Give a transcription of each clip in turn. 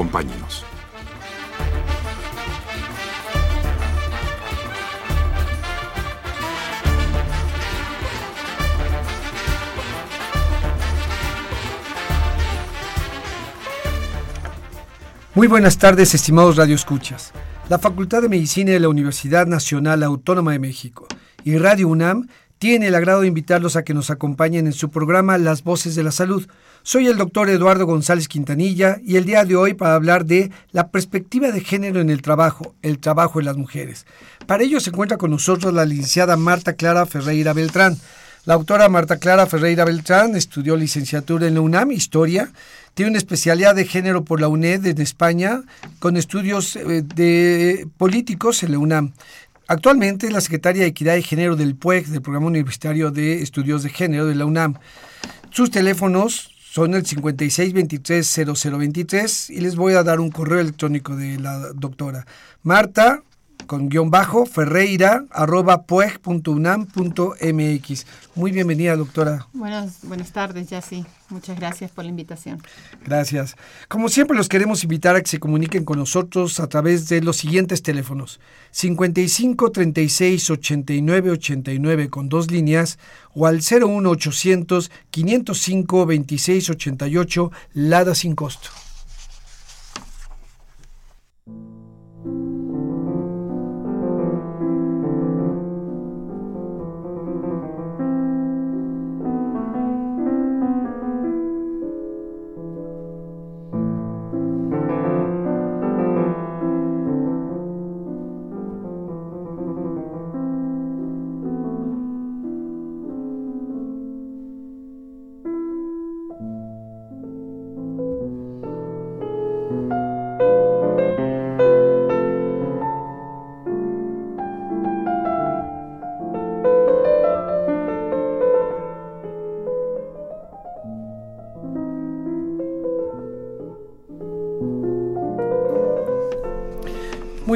Acompáñenos. Muy buenas tardes, estimados radioescuchas. La Facultad de Medicina de la Universidad Nacional Autónoma de México y Radio UNAM tiene el agrado de invitarlos a que nos acompañen en su programa Las Voces de la Salud. Soy el doctor Eduardo González Quintanilla y el día de hoy para hablar de la perspectiva de género en el trabajo, el trabajo en las mujeres. Para ello se encuentra con nosotros la licenciada Marta Clara Ferreira Beltrán. La autora Marta Clara Ferreira Beltrán estudió licenciatura en la UNAM, Historia, tiene una especialidad de género por la UNED en España, con estudios eh, de políticos en la UNAM. Actualmente es la secretaria de Equidad de Género del PUEG, del Programa Universitario de Estudios de Género de la UNAM. Sus teléfonos son el 56230023 y les voy a dar un correo electrónico de la doctora. Marta con guion bajo, ferreira, arroba, pueg.unam.mx. Muy bienvenida, doctora. Buenas, buenas tardes, ya sí. Muchas gracias por la invitación. Gracias. Como siempre, los queremos invitar a que se comuniquen con nosotros a través de los siguientes teléfonos: 55 36 89 89 con dos líneas o al 01 800 505 26 88, Lada sin costo.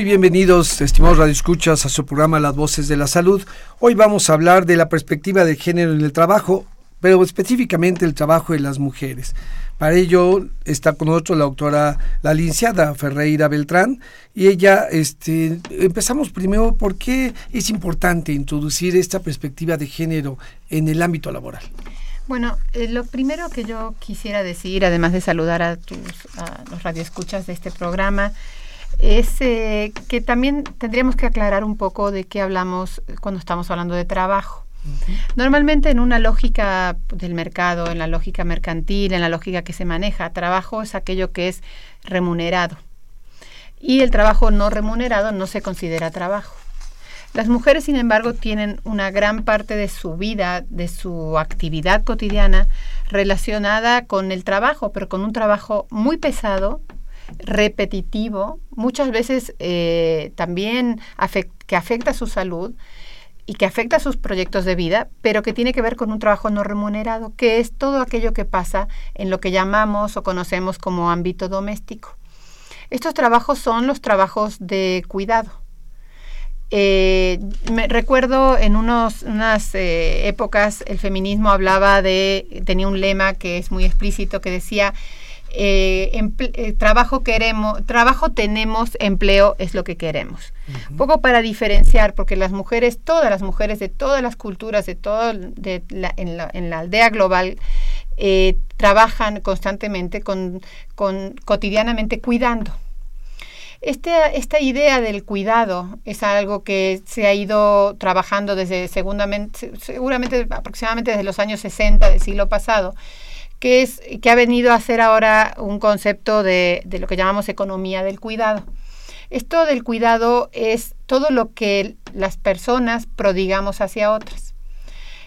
Bienvenidos, estimados radioescuchas, a su programa Las Voces de la Salud. Hoy vamos a hablar de la perspectiva de género en el trabajo, pero específicamente el trabajo de las mujeres. Para ello está con nosotros la doctora, la licenciada Ferreira Beltrán, y ella, este, empezamos primero, ¿por qué es importante introducir esta perspectiva de género en el ámbito laboral? Bueno, eh, lo primero que yo quisiera decir, además de saludar a, tus, a los radioescuchas de este programa, es eh, que también tendríamos que aclarar un poco de qué hablamos cuando estamos hablando de trabajo. Normalmente en una lógica del mercado, en la lógica mercantil, en la lógica que se maneja, trabajo es aquello que es remunerado. Y el trabajo no remunerado no se considera trabajo. Las mujeres, sin embargo, tienen una gran parte de su vida, de su actividad cotidiana relacionada con el trabajo, pero con un trabajo muy pesado, repetitivo, muchas veces eh, también que afecta a su salud y que afecta a sus proyectos de vida, pero que tiene que ver con un trabajo no remunerado, que es todo aquello que pasa en lo que llamamos o conocemos como ámbito doméstico. Estos trabajos son los trabajos de cuidado. Eh, me recuerdo en unos, unas eh, épocas el feminismo hablaba de, tenía un lema que es muy explícito que decía, eh, eh, trabajo queremos, trabajo tenemos, empleo es lo que queremos. Un poco para diferenciar, porque las mujeres, todas las mujeres de todas las culturas, de todo, de la, en, la, en, la, aldea global, eh, trabajan constantemente, con, con, cotidianamente cuidando. Este, esta idea del cuidado es algo que se ha ido trabajando desde seguramente, seguramente aproximadamente desde los años 60 del siglo pasado que, es, que ha venido a ser ahora un concepto de, de lo que llamamos economía del cuidado. Esto del cuidado es todo lo que las personas prodigamos hacia otras.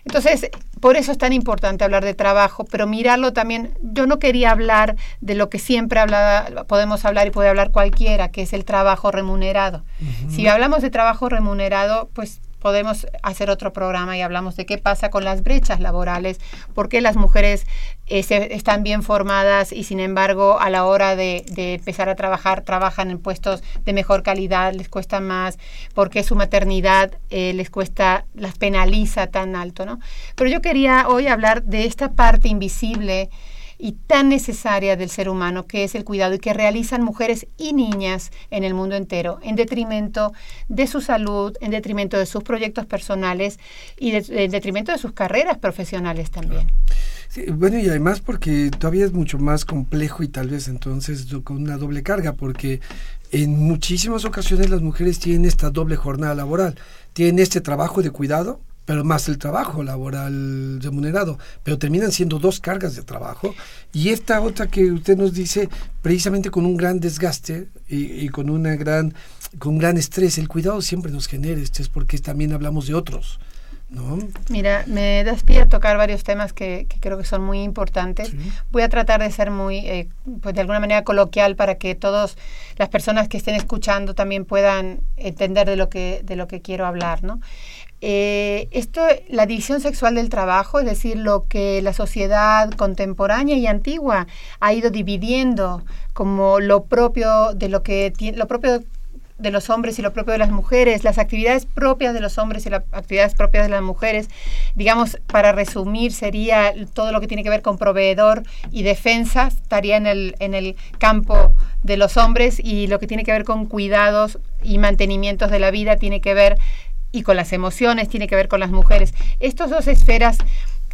Entonces, por eso es tan importante hablar de trabajo, pero mirarlo también, yo no quería hablar de lo que siempre habla, podemos hablar y puede hablar cualquiera, que es el trabajo remunerado. Si hablamos de trabajo remunerado, pues podemos hacer otro programa y hablamos de qué pasa con las brechas laborales, por qué las mujeres están bien formadas y sin embargo a la hora de, empezar a trabajar trabajan en puestos de mejor calidad, les cuesta más, por qué su maternidad eh, les cuesta, las penaliza tan alto, ¿no? Pero yo quería hoy hablar de esta parte invisible y tan necesaria del ser humano, que es el cuidado y que realizan mujeres y niñas en el mundo entero, en detrimento de su salud, en detrimento de sus proyectos personales y en detrimento de sus carreras profesionales también. Bueno, y además porque todavía es mucho más complejo y tal vez entonces con una doble carga, porque en muchísimas ocasiones las mujeres tienen esta doble jornada laboral, tienen este trabajo de cuidado, pero más el trabajo laboral remunerado, pero terminan siendo dos cargas de trabajo. Y esta otra que usted nos dice, precisamente con un gran desgaste y, con, una gran, con gran estrés, el cuidado siempre nos genera estrés porque también hablamos de otros. ¿No? Mira, me das pie a tocar varios temas que, creo que son muy importantes. Voy a tratar de ser muy, eh, pues de alguna manera coloquial para que todas las personas que estén escuchando también puedan entender de lo que, de lo que quiero hablar, ¿no? Eh, esto, la división sexual del trabajo, es decir, lo que la sociedad contemporánea y antigua ha ido dividiendo como lo propio de lo que lo propio de los hombres y lo propio de las mujeres, las actividades propias de los hombres y las actividades propias de las mujeres, digamos, para resumir, sería todo lo que tiene que ver con proveedor y defensa, estaría en el, en el campo de los hombres y lo que tiene que ver con cuidados y mantenimientos de la vida tiene que ver y con las emociones, tiene que ver con las mujeres. Estas dos esferas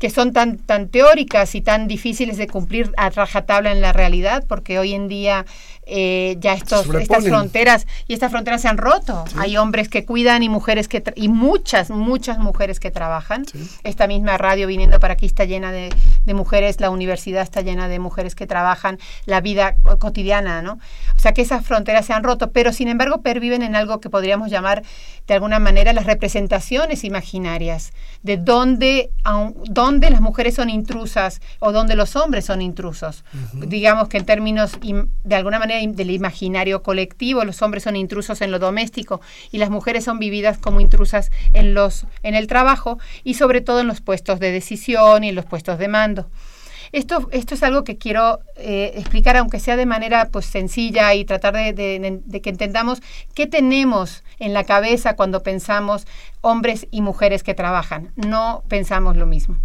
que son tan, tan teóricas y tan difíciles de cumplir a rajatabla en la realidad, porque hoy en día eh, ya estos, estas fronteras y estas fronteras se han roto. Hay hombres que cuidan y mujeres que y muchas, muchas mujeres que trabajan. Esta misma radio viniendo para aquí está llena de, de, mujeres, la universidad está llena de mujeres que trabajan la vida cotidiana, ¿no? O sea que esas fronteras se han roto, pero sin embargo perviven en algo que podríamos llamar de alguna manera las representaciones imaginarias, de dónde, dónde las mujeres son intrusas o dónde los hombres son intrusos. Digamos que en términos de alguna manera del imaginario colectivo, los hombres son intrusos en lo doméstico y las mujeres son vividas como intrusas en, los, en el trabajo y sobre todo en los puestos de decisión y en los puestos de mando. Esto, esto es algo que quiero eh, explicar, aunque sea de manera pues, sencilla y tratar de, de, que entendamos qué tenemos en la cabeza cuando pensamos hombres y mujeres que trabajan. No pensamos lo mismo.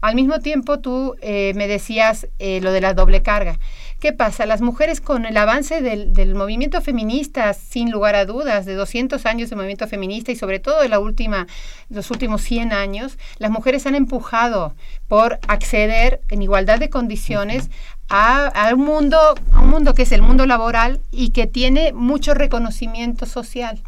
Al mismo tiempo, tú eh, me decías eh, lo de la doble carga. ¿Qué pasa? Las mujeres con el avance del, movimiento feminista, sin lugar a dudas, de 200 años de movimiento feminista y sobre todo de la última, los últimos 100 años, las mujeres han empujado por acceder en igualdad de condiciones a, un mundo, a un mundo que es el mundo laboral y que tiene mucho reconocimiento social.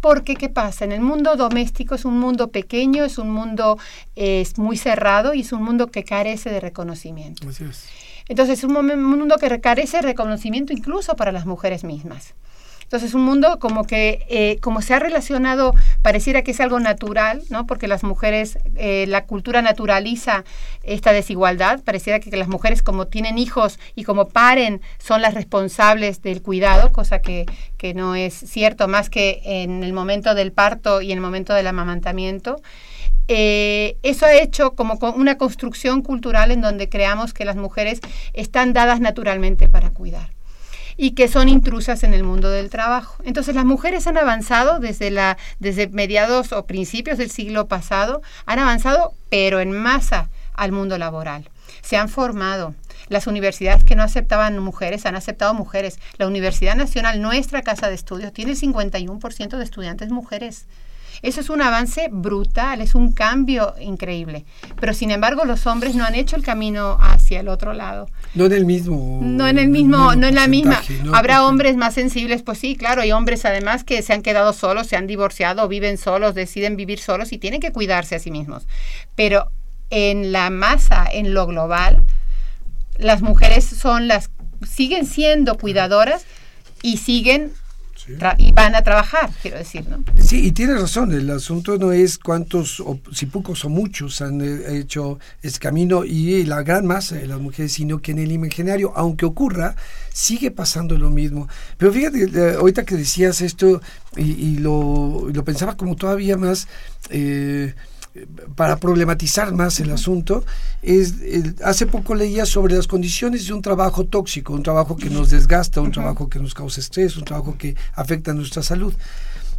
Porque, ¿qué pasa? En el mundo doméstico es un mundo pequeño, es un mundo es muy cerrado y es un mundo que carece de reconocimiento. Así es. Entonces, es un mundo que carece de reconocimiento incluso para las mujeres mismas. Entonces, un mundo como que, eh, como se ha relacionado, pareciera que es algo natural, ¿no? Porque las mujeres, eh, la cultura naturaliza esta desigualdad. Pareciera que, las mujeres, como tienen hijos y como paren, son las responsables del cuidado, cosa que, que no es cierto, más que en el momento del parto y en el momento del amamantamiento. Eh, eso ha hecho como una construcción cultural en donde creamos que las mujeres están dadas naturalmente para cuidar y que son intrusas en el mundo del trabajo. Entonces las mujeres han avanzado desde, la, desde mediados o principios del siglo pasado, han avanzado pero en masa al mundo laboral. Se han formado. Las universidades que no aceptaban mujeres han aceptado mujeres. La Universidad Nacional, nuestra casa de estudios, tiene el 51% de estudiantes mujeres. Eso es un avance brutal, es un cambio increíble. Pero sin embargo, los hombres no han hecho el camino hacia el otro lado. No en el mismo. No en el mismo, no en la misma. Habrá hombres más sensibles, pues sí, claro, hay hombres además que se han quedado solos, se han divorciado, viven solos, deciden vivir solos y tienen que cuidarse a sí mismos. Pero en la masa, en lo global, las mujeres son las siguen siendo cuidadoras y siguen y van a trabajar, quiero decir, ¿no? Sí, y tienes razón, el asunto no es cuántos, o, si pocos o muchos han eh, hecho ese camino y la gran masa de las mujeres, sino que en el imaginario, aunque ocurra, sigue pasando lo mismo. Pero fíjate, eh, ahorita que decías esto y, lo, lo, pensaba como todavía más... Eh, para problematizar más el asunto, es, hace poco leía sobre las condiciones de un trabajo tóxico, un trabajo que nos desgasta, un trabajo que nos causa estrés, un trabajo que afecta a nuestra salud.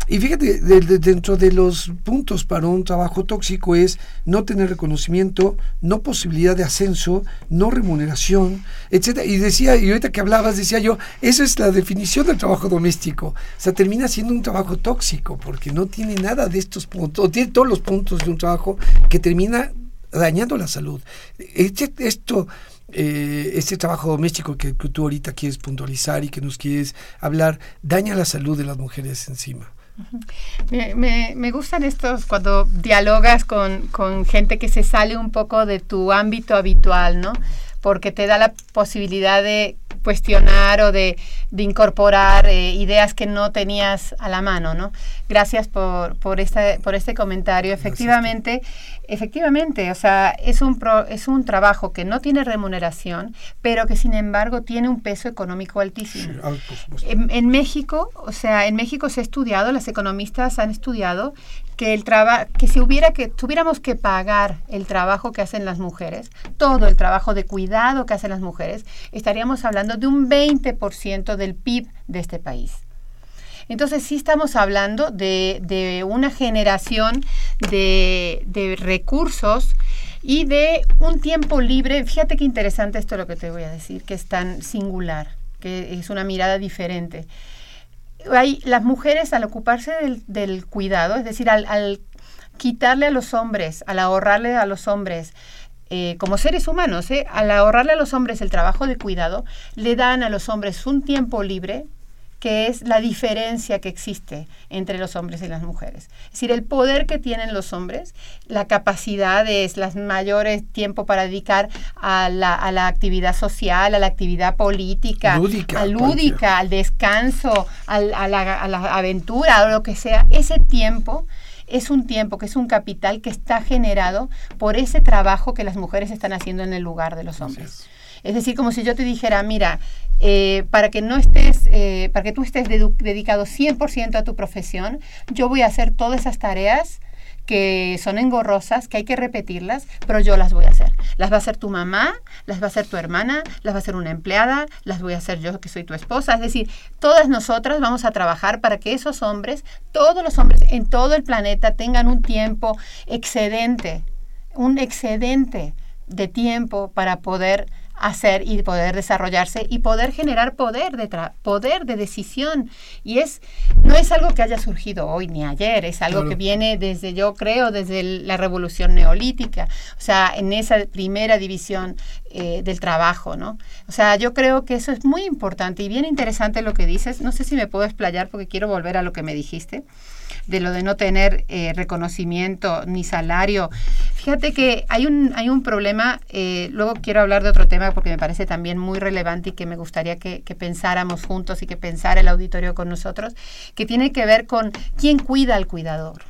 Y fíjate, dentro de los puntos para un trabajo tóxico es no tener reconocimiento, no posibilidad de ascenso, no remuneración, etcétera. Y decía, y ahorita que hablabas, decía yo, esa es la definición del trabajo doméstico. O sea, termina siendo un trabajo tóxico, porque no tiene nada de estos puntos, o tiene todos los puntos de un trabajo que termina dañando la salud. Este, esto eh, este trabajo doméstico que, que, tú ahorita quieres puntualizar y que nos quieres hablar, daña la salud de las mujeres encima. Me, me, gustan estos cuando dialogas con, con, gente que se sale un poco de tu ámbito habitual, ¿no? Porque te da la posibilidad de cuestionar o de, de incorporar eh, ideas que no tenías a la mano, ¿no? Gracias por, por, este, por este comentario. Efectivamente, efectivamente, o sea, es un, es un trabajo que no tiene remuneración, pero que sin embargo tiene un peso económico altísimo. en, en, México, o sea, en México se ha estudiado, las economistas han estudiado que el trabajo que si hubiera que tuviéramos que pagar el trabajo que hacen las mujeres, todo el trabajo de cuidado que hacen las mujeres, estaríamos hablando de un 20% del PIB de este país. Entonces sí estamos hablando de, una generación de, de, recursos y de un tiempo libre. Fíjate qué interesante esto lo que te voy a decir, que es tan singular, que es una mirada diferente hay, las mujeres al ocuparse del, cuidado, es decir, al, quitarle a los hombres, al ahorrarle a los hombres, eh, como seres humanos, eh, al ahorrarle a los hombres el trabajo de cuidado, le dan a los hombres un tiempo libre que es la diferencia que existe entre los hombres y las mujeres. Es decir, el poder que tienen los hombres, la capacidad es las mayores tiempo para dedicar a la, a la actividad social, a la actividad política, lúdica, lúdica al descanso, a, la, a la aventura, o lo que sea. Ese tiempo es un tiempo que es un capital que está generado por ese trabajo que las mujeres están haciendo en el lugar de los hombres. Es decir, como si yo te dijera, mira, eh, para que no estés, eh, para que tú estés dedicado 100% a tu profesión, yo voy a hacer todas esas tareas que son engorrosas, que hay que repetirlas, pero yo las voy a hacer. Las va a hacer tu mamá, las va a hacer tu hermana, las va a hacer una empleada, las voy a hacer yo que soy tu esposa. Es decir, todas nosotras vamos a trabajar para que esos hombres, todos los hombres en todo el planeta tengan un tiempo excedente, un excedente de tiempo para poder hacer y poder desarrollarse y poder generar poder de poder de decisión. Y es no es algo que haya surgido hoy ni ayer es algo que viene desde yo creo desde la revolución neolítica o sea en esa primera división eh, del trabajo no o sea yo creo que eso es muy importante y bien interesante lo que dices. No sé si me puedo explayar porque quiero volver a lo que me dijiste de lo de no tener eh, reconocimiento ni salario. Fíjate que hay un, hay un problema, eh, luego quiero hablar de otro tema porque me parece también muy relevante y que me gustaría que, pensáramos juntos y que pensara el auditorio con nosotros, que tiene que ver con quién cuida al cuidador.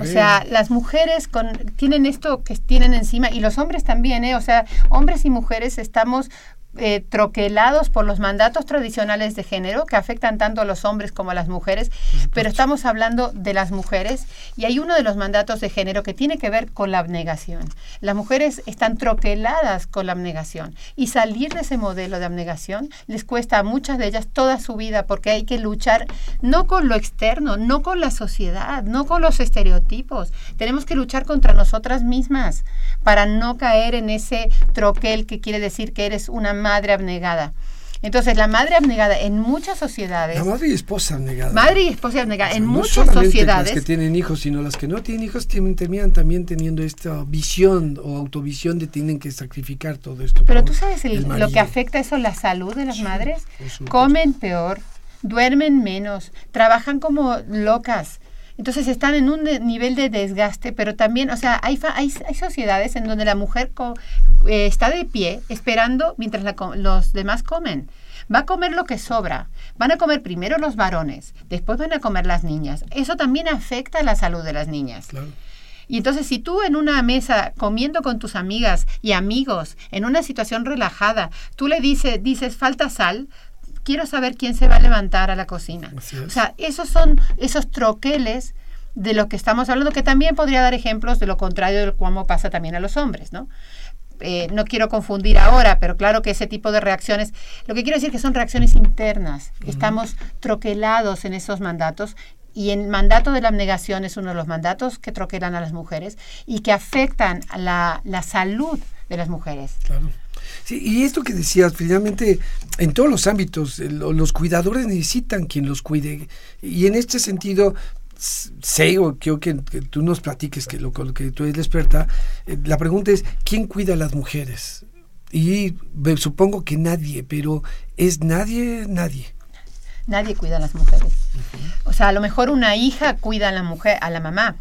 O sea, las mujeres con, tienen esto que tienen encima y los hombres también, ¿eh? O sea, hombres y mujeres estamos eh, troquelados por los mandatos tradicionales de género que afectan tanto a los hombres como a las mujeres, pero estamos hablando de las mujeres y hay uno de los mandatos de género que tiene que ver con la abnegación. Las mujeres están troqueladas con la abnegación y salir de ese modelo de abnegación les cuesta a muchas de ellas toda su vida porque hay que luchar no con lo externo, no con la sociedad, no con los estereotipos. Tenemos que luchar contra nosotras mismas para no caer en ese troquel que quiere decir que eres una madre abnegada. Entonces, la madre abnegada en muchas sociedades. La madre y esposa abnegada. Madre y esposa abnegada en muchas sociedades. Las que tienen hijos, sino las que no tienen hijos terminan también teniendo esta visión o autovisión de tienen que sacrificar todo esto. Pero tú sabes lo que afecta eso la salud de las madres. Comen peor, duermen menos, trabajan como locas Entonces están en un nivel de desgaste, pero también, o sea, hay, hay, sociedades en donde la mujer eh, está de pie esperando mientras los demás comen. Va a comer lo que sobra. Van a comer primero los varones, después van a comer las niñas. Eso también afecta a la salud de las niñas. Y entonces si tú en una mesa comiendo con tus amigas y amigos, en una situación relajada, tú le dices, dices falta sal, quiero saber quién se va a levantar a la cocina. O sea, esos son esos troqueles de lo que estamos hablando, que también podría dar ejemplos de lo contrario de cómo pasa también a los hombres, ¿no? Eh, no quiero confundir ahora, pero claro que ese tipo de reacciones, lo que quiero decir que son reacciones internas. Estamos troquelados en esos mandatos y el mandato de la abnegación es uno de los mandatos que troquelan a las mujeres y que afectan a la, la salud de las mujeres. Claro. Sí, y esto que decías, finalmente, en todos los ámbitos, los cuidadores necesitan quien los cuide. Y en este sentido, sé o quiero que, tú nos platiques que lo, que tú eres experta. Eh, la pregunta es, ¿quién cuida a las mujeres? Y supongo que nadie, pero ¿es nadie, nadie? Nadie cuida a las mujeres. O sea, a lo mejor una hija cuida a la mujer, a la mamá.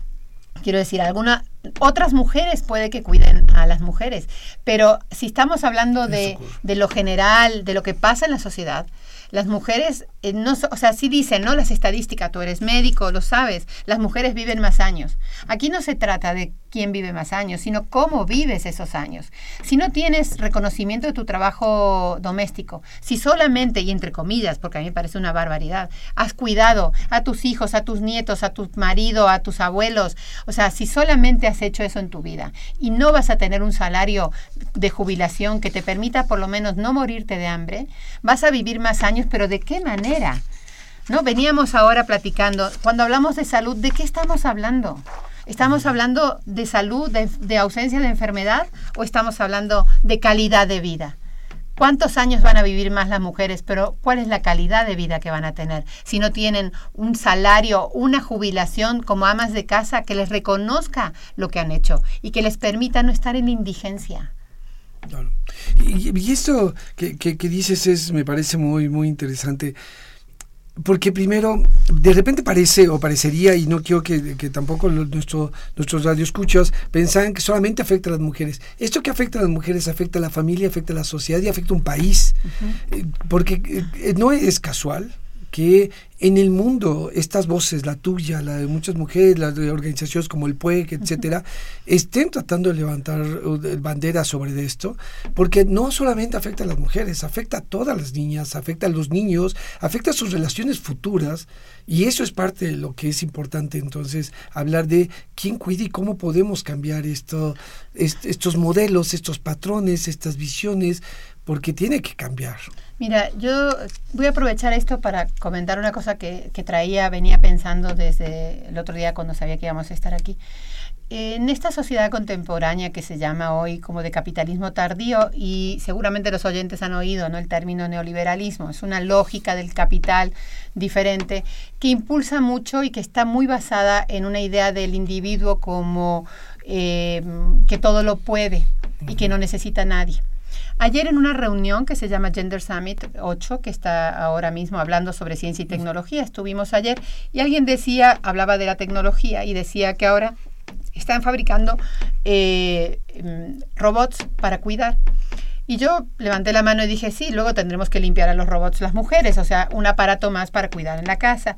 Quiero decir, alguna, otras mujeres puede que cuiden a las mujeres, pero si estamos hablando de, de lo general, de lo que pasa en la sociedad, las mujeres, eh, no, o sea, sí dicen, ¿no? Las estadísticas, tú eres médico, lo sabes, las mujeres viven más años. Aquí no se trata de quién vive más años, sino cómo vives esos años. Si no tienes reconocimiento de tu trabajo doméstico, si solamente, y entre comillas, porque a mí me parece una barbaridad, has cuidado a tus hijos, a tus nietos, a tu marido, a tus abuelos, o sea, si solamente has hecho eso en tu vida y no vas a tener un salario de jubilación que te permita por lo menos no morirte de hambre, vas a vivir más años pero ¿de qué manera? ¿No? Veníamos ahora platicando, cuando hablamos de salud, ¿de qué estamos hablando? ¿Estamos hablando de salud, de, ausencia de enfermedad o estamos hablando de calidad de vida? ¿Cuántos años van a vivir más las mujeres? Pero ¿cuál es la calidad de vida que van a tener? Si no tienen un salario, una jubilación como amas de casa que les reconozca lo que han hecho y que les permita no estar en indigencia. Y, esto que, dices es, me parece muy, muy interesante. Porque primero, de repente parece o parecería, y no quiero que, tampoco nuestro, nuestros radioescuchos pensaran que solamente afecta a las mujeres. Esto que afecta a las mujeres afecta a la familia, afecta a la sociedad y afecta a un país. Eh, porque eh, no es casual que en el mundo estas voces, la tuya, la de muchas mujeres, las de organizaciones como el PUEC, etcétera, estén tratando de levantar banderas sobre esto, porque no solamente afecta a las mujeres, afecta a todas las niñas, afecta a los niños, afecta a sus relaciones futuras, y eso es parte de lo que es importante entonces, hablar de quién cuida y cómo podemos cambiar esto, estos modelos, estos patrones, estas visiones, porque tiene que cambiar. Mira, yo voy a aprovechar esto para comentar una cosa que, traía, venía pensando desde el otro día cuando sabía que íbamos a estar aquí. En esta sociedad contemporánea que se llama hoy como de capitalismo tardío, y seguramente los oyentes han oído ¿no? el término neoliberalismo, es una lógica del capital diferente que impulsa mucho y que está muy basada en una idea del individuo como eh, que todo lo puede y que no necesita a nadie. Ayer en una reunión que se llama Gender Summit 8, que está ahora mismo hablando sobre ciencia y tecnología, estuvimos ayer y alguien decía, hablaba de la tecnología y decía que ahora están fabricando eh, mm, robots para cuidar. Y yo levanté la mano y dije, sí, luego tendremos que limpiar a los robots las mujeres, o sea, un aparato más para cuidar en la casa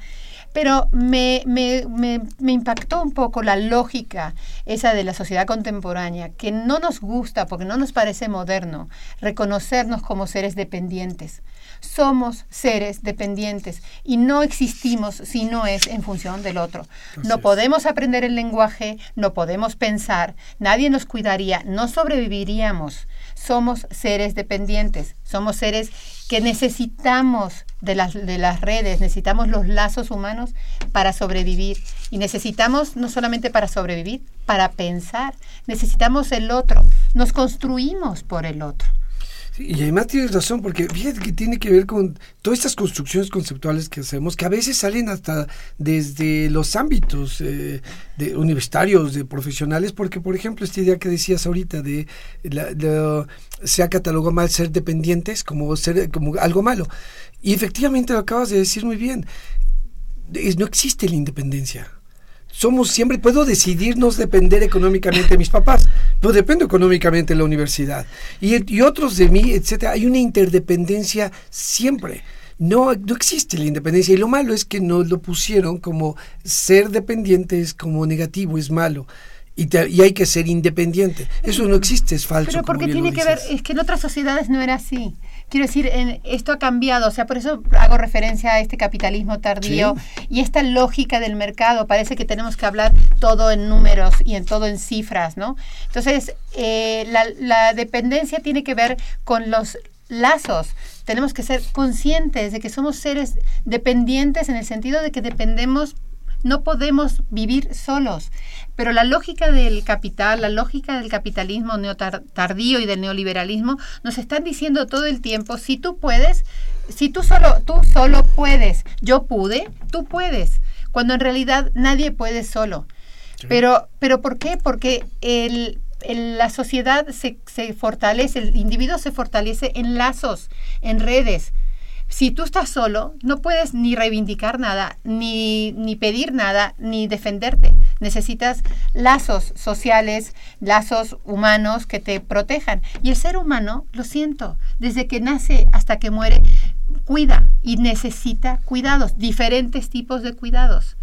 pero me, me, me, impactó un poco la lógica esa de la sociedad contemporánea, que no nos gusta, porque no nos parece moderno, reconocernos como seres dependientes. Somos seres dependientes y no existimos si no es en función del otro. no podemos aprender el lenguaje, no podemos pensar, nadie nos cuidaría, no sobreviviríamos. Somos seres dependientes, somos seres que necesitamos de las, de las redes, necesitamos los lazos humanos para sobrevivir. Y necesitamos no solamente para sobrevivir, para pensar. Necesitamos el otro. Nos construimos por el otro y además tienes razón, porque fíjate que tiene que ver con todas estas construcciones conceptuales que hacemos, que a veces salen hasta desde los ámbitos eh, de universitarios, de profesionales, porque, por ejemplo, esta idea que decías ahorita de, la, se ha catalogado mal ser dependientes como, ser, como algo malo. Y efectivamente lo acabas de decir muy bien, no existe la independencia. Somos siempre, puedo decidirnos depender económicamente de mis papás, pero dependo económicamente de la universidad. Y, otros de mí, etcétera. Hay una interdependencia siempre. No, no existe la independencia y lo malo es que nos lo pusieron como ser dependiente es como negativo, es malo. Y, y, hay que ser independiente. Eso no existe, es falso. Pero porque tiene que ver, es que en otras sociedades no era así. Quiero decir, en, esto ha cambiado, o sea, por eso hago referencia a este capitalismo tardío y esta lógica del mercado. Parece que tenemos que hablar todo en números y en todo en cifras, ¿no? Entonces, eh, la, la dependencia tiene que ver con los lazos. Tenemos que ser conscientes de que somos seres dependientes en el sentido de que dependemos no podemos vivir solos. Pero la lógica del capital, la lógica del capitalismo tardío y del neoliberalismo nos están diciendo todo el tiempo, si tú puedes, si tú solo, tú solo puedes, yo pude, tú puedes, cuando en realidad nadie puede solo. Pero, pero ¿por qué? Porque el, la sociedad se, se fortalece, el individuo se fortalece en lazos, en redes. Si tú estás solo, no puedes ni reivindicar nada, ni, ni pedir nada, ni defenderte. Necesitas lazos sociales, lazos humanos que te protejan. Y el ser humano, lo siento, desde que nace hasta que muere, cuida y necesita cuidados, diferentes tipos de cuidados.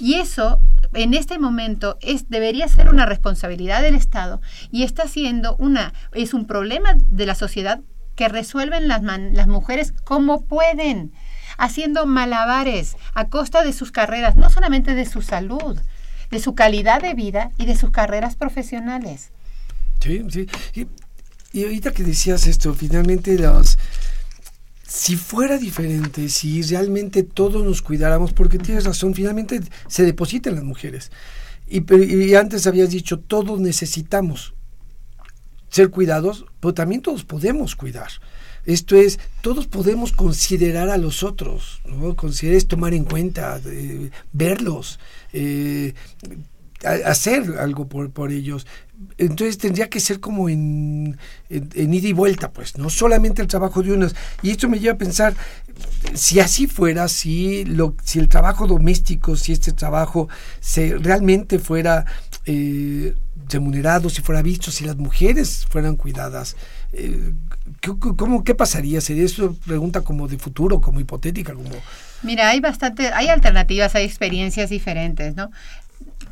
Y eso en este momento debería ser una responsabilidad del Estado y está siendo una es un problema de la sociedad que resuelven las, las mujeres como pueden, haciendo malabares a costa de sus carreras, no solamente de su salud, de su calidad de vida y de sus carreras profesionales. Sí, sí. Y, ahorita que decías esto, finalmente si fuera diferente, si realmente todos nos cuidáramos, porque tienes razón, finalmente se depositan las mujeres. Y, y, antes habías dicho, todos necesitamos ser cuidados, pero también todos podemos cuidar. Esto es, todos podemos considerar a los otros, ¿no? considerar es tomar en cuenta, eh, verlos, eh, hacer algo por, por, ellos. Entonces tendría que ser como en, ida y vuelta, pues, no solamente el trabajo de unos. Y esto me lleva a pensar, si así fuera, si, lo, si el trabajo doméstico, si este trabajo se, realmente fuera eh, remunerado, si fuera visto, si las mujeres fueran cuidadas, eh, ¿cómo, ¿qué pasaría? ¿Sería eso pregunta como de futuro, como hipotética? como Mira, hay bastante, hay alternativas, hay experiencias diferentes, ¿no?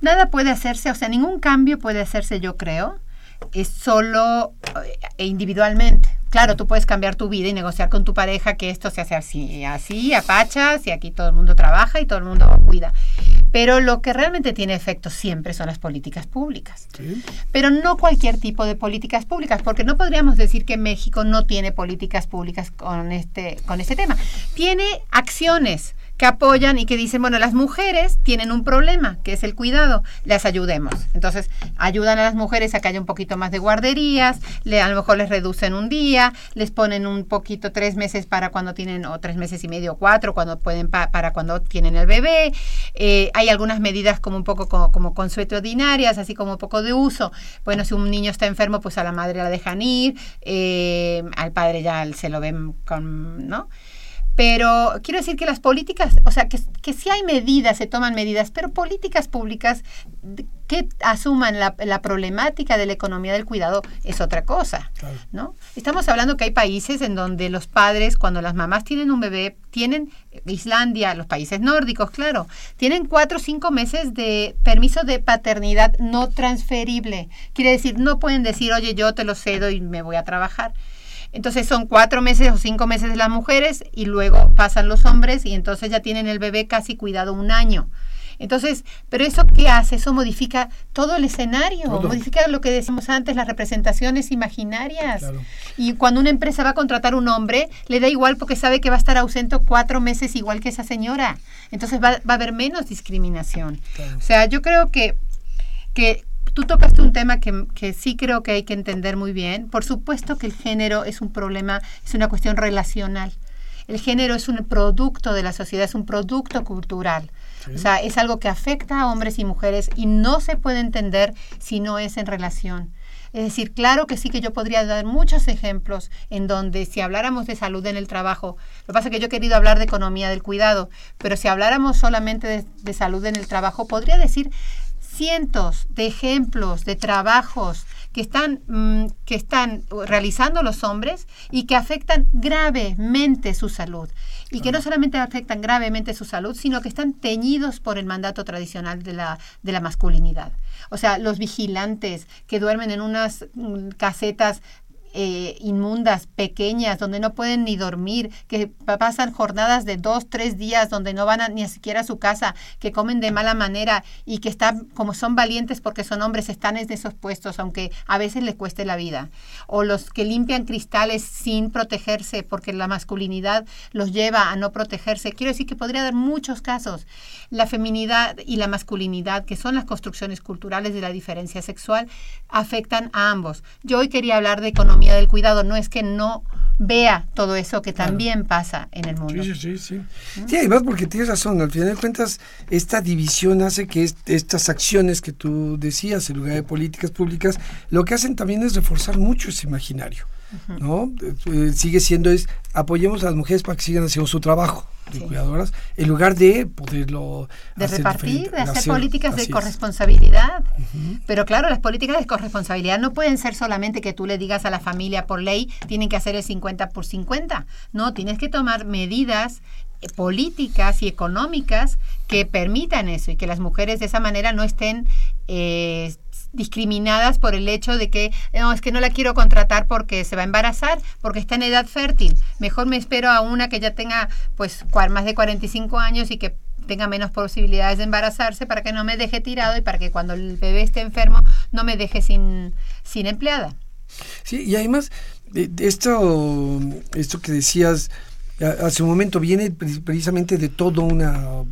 Nada puede hacerse, o sea, ningún cambio puede hacerse, yo creo, es solo eh, individualmente. Claro, tú puedes cambiar tu vida y negociar con tu pareja que esto se hace así, así, apachas, y aquí todo el mundo trabaja y todo el mundo cuida. Pero lo que realmente tiene efecto siempre son las políticas públicas. Pero no cualquier tipo de políticas públicas, porque no podríamos decir que México no tiene políticas públicas con este, con este tema. Tiene acciones que apoyan y que dicen, bueno, las mujeres tienen un problema, que es el cuidado, las ayudemos. Entonces, ayudan a las mujeres a que haya un poquito más de guarderías, le, a lo mejor les reducen un día, les ponen un poquito tres meses para cuando tienen, o tres meses y medio, cuatro, cuando pueden, para cuando tienen el bebé. Eh, hay algunas medidas como un poco como, consuetudinarias, así como un poco de uso. Bueno, si un niño está enfermo, pues a la madre la dejan ir, eh, al padre ya se lo ven con, ¿no? Pero quiero decir que las políticas, o sea, que, que sí hay medidas, se toman medidas, pero políticas públicas que asuman la, la problemática de la economía del cuidado es otra cosa, ¿no? Estamos hablando que hay países en donde los padres, cuando las mamás tienen un bebé, tienen, Islandia, los países nórdicos, claro, tienen cuatro o cinco meses de permiso de paternidad no transferible. Quiere decir, no pueden decir, oye, yo te lo cedo y me voy a trabajar entonces son cuatro meses o cinco meses de las mujeres y luego pasan los hombres y entonces ya tienen el bebé casi cuidado un año. Entonces, pero eso qué hace? Eso modifica todo el escenario, modifica lo que decimos antes, las representaciones imaginarias. Y cuando una empresa va a contratar un hombre, le da igual porque sabe que va a estar ausente cuatro meses igual que esa señora. Entonces va, va a haber menos discriminación. O sea, yo creo que, que Tú tocaste un tema que, que, sí creo que hay que entender muy bien. Por supuesto que el género es un problema, es una cuestión relacional. El género es un producto de la sociedad, es un producto cultural. O sea, es algo que afecta a hombres y mujeres y no se puede entender si no es en relación. Es decir, claro que sí que yo podría dar muchos ejemplos en donde si habláramos de salud en el trabajo, lo que pasa es que yo he querido hablar de economía del cuidado, pero si habláramos solamente de, salud en el trabajo, podría decir cientos de ejemplos de trabajos que están, mm, que están realizando los hombres y que afectan gravemente su salud. Y que no solamente afectan gravemente su salud, sino que están teñidos por el mandato tradicional de la, de la masculinidad. O sea, los vigilantes que duermen en unas mm, casetas eh, inmundas, pequeñas, donde no pueden ni dormir, que pasan jornadas de dos, tres días, donde no van ni siquiera a su casa, que comen de mala manera y que están, como son valientes porque son hombres, están en esos puestos, aunque a veces les cueste la vida. O los que limpian cristales sin protegerse porque la masculinidad los lleva a no protegerse. Quiero decir que podría dar muchos casos. La feminidad y la masculinidad, que son las construcciones culturales de la diferencia sexual, afectan a ambos. Yo hoy quería hablar de economía del cuidado, no es que no vea todo eso que también pasa en el mundo. Sí, sí, sí. Sí, además porque tienes razón, al final de cuentas esta división hace que estas acciones que tú decías en lugar de políticas públicas, lo que hacen también es reforzar mucho ese imaginario. ¿No? Eh, sigue siendo es apoyemos a las mujeres para que sigan haciendo su trabajo de cuidadoras, en lugar de poderlo de repartir, de hacer, políticas de corresponsabilidad. Pero claro, las políticas de corresponsabilidad no pueden ser solamente que tú le digas a la familia por ley tienen que hacer el 50 por 50. No, tienes que tomar medidas eh, políticas y económicas que permitan eso y que las mujeres de esa manera no estén eh, discriminadas por el hecho de que no, es que no la quiero contratar porque se va a embarazar, porque está en edad fértil. Mejor me espero a una que ya tenga pues más de 45 años y que tenga menos posibilidades de embarazarse para que no me deje tirado y para que cuando el bebé esté enfermo no me deje sin, sin empleada. Sí, y además, esto, esto que decías hace un momento viene precisamente de todo una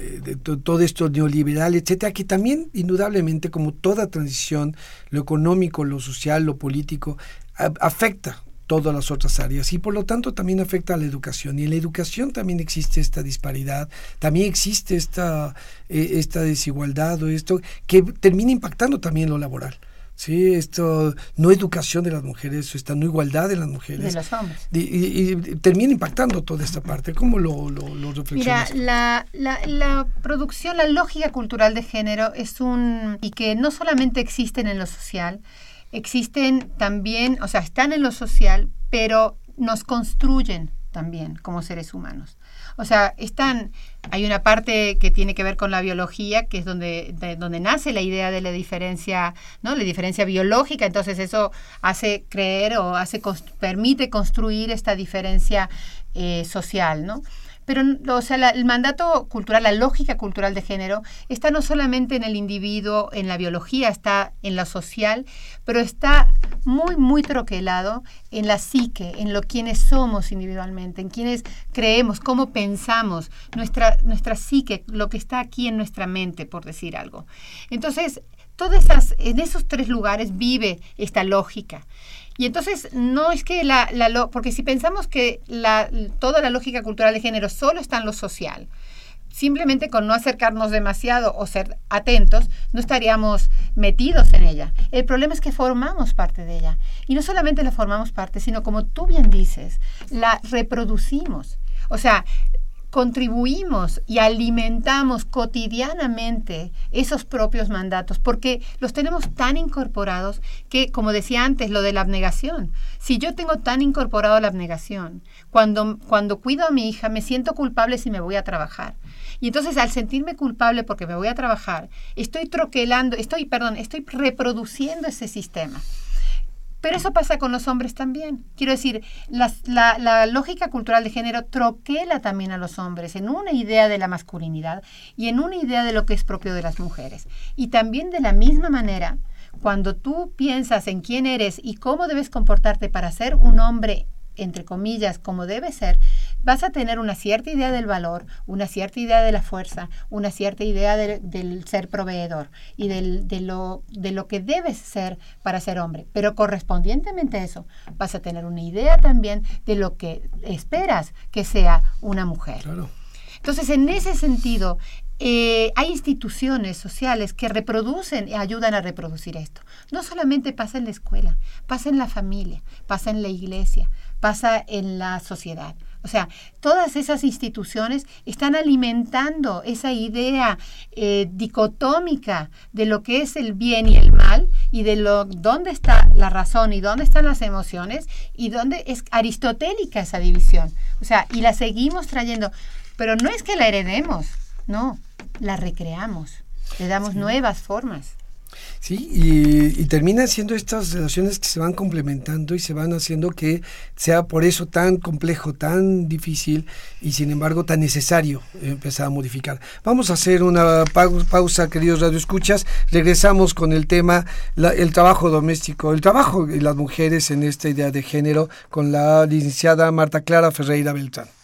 de, todo esto neoliberal, etcétera, que también indudablemente como toda transición, lo económico, lo social, lo político, afecta todas las otras áreas y por lo tanto también afecta a la educación. Y en la educación también existe esta disparidad también existe esta eh, esta desigualdad o esto que termina impactando también lo laboral Sí, esto, no educación de las mujeres, esta no igualdad de las mujeres. De los hombres. Y, termina impactando toda esta parte. ¿Cómo lo, lo, Mira, la, la, la, producción, la lógica cultural de género es un... y que no solamente existen en lo social, existen también, o sea, están en lo social, pero nos construyen también como seres humanos. O sea, están, hay una parte que tiene que ver con la biología, que es donde, donde nace la idea de la diferencia, ¿no? La diferencia biológica, entonces eso hace creer o hace permite construir esta diferencia eh, social, ¿no? Pero, o sea, el mandato cultural, la lógica cultural de género, está no solamente en el individuo, en la biología, está en lo social, pero está muy, muy troquelado en la psique, en lo quienes somos individualmente, en quienes creemos, cómo pensamos, nuestra, nuestra psique, lo que está aquí en nuestra mente, por decir algo. Entonces, todas esas, en esos tres lugares vive esta lógica. Y entonces no es que la, la porque si pensamos que la, toda la lógica cultural de género solo está en lo social, simplemente con no acercarnos demasiado o ser atentos, no estaríamos metidos en ella. El problema es que formamos parte de ella. Y no solamente la formamos parte, sino como tú bien dices, la reproducimos. O sea, contribuimos y alimentamos cotidianamente esos propios mandatos, porque los tenemos tan incorporados que, como decía antes, lo de la abnegación. Si yo tengo tan incorporado la abnegación, cuando, cuando cuido a mi hija me siento culpable si me voy a trabajar. Y entonces al sentirme culpable porque me voy a trabajar, estoy troquelando, estoy, perdón, estoy reproduciendo ese sistema. Pero eso pasa con los hombres también. Quiero decir, la, lógica cultural de género troquela también a los hombres en una idea de la masculinidad y en una idea de lo que es propio de las mujeres. Y también de la misma manera, cuando tú piensas en quién eres y cómo debes comportarte para ser un hombre entre comillas, como debe ser, vas a tener una cierta idea del valor, una cierta idea de la fuerza, una cierta idea del ser proveedor y del, de, lo, de lo que debes ser para ser hombre. Pero correspondientemente a eso, vas a tener una idea también de lo que esperas que sea una mujer. Entonces, en ese sentido, eh, hay instituciones sociales que reproducen y ayudan a reproducir esto. No solamente pasa en la escuela, pasa en la familia, pasa en la iglesia, pasa en la sociedad. O sea, todas esas instituciones están alimentando esa idea eh, dicotómica de lo que es el bien y el mal y de lo, dónde está la razón y dónde están las emociones y dónde es aristotélica esa división. O sea, y la seguimos trayendo. Pero no es que la heredemos, no, la recreamos, le damos nuevas formas. Sí, y, termina siendo estas relaciones que se van complementando y se van haciendo que sea por eso tan complejo, tan difícil y sin embargo tan necesario empezar a modificar. Vamos a hacer una pausa, queridos radioescuchas. Regresamos con el tema el trabajo doméstico, el trabajo de las mujeres en esta idea de género con la licenciada Marta Clara Ferreira Beltrán.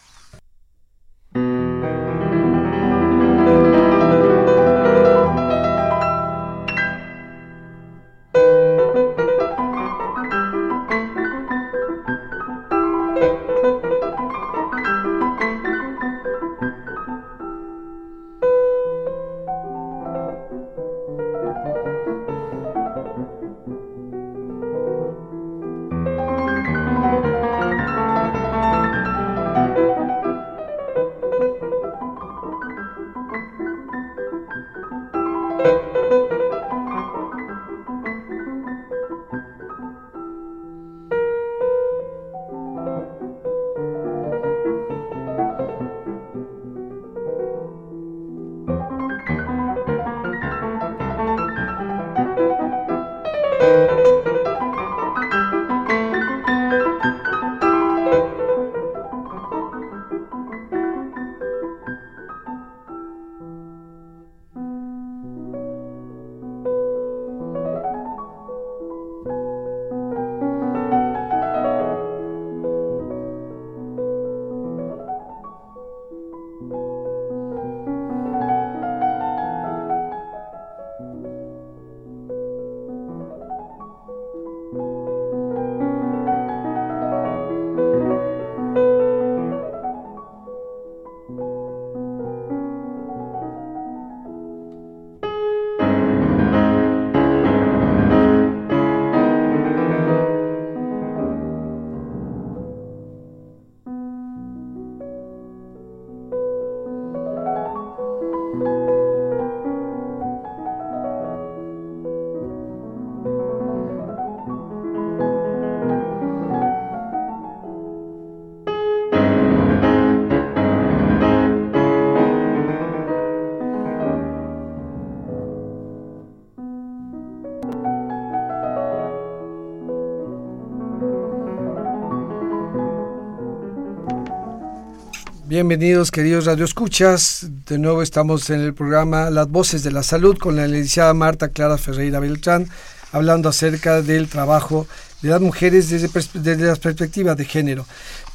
Bienvenidos queridos radioescuchas, de nuevo estamos en el programa Las Voces de la Salud con la licenciada Marta Clara Ferreira Beltrán, hablando acerca del trabajo de las mujeres desde, desde las perspectivas de género.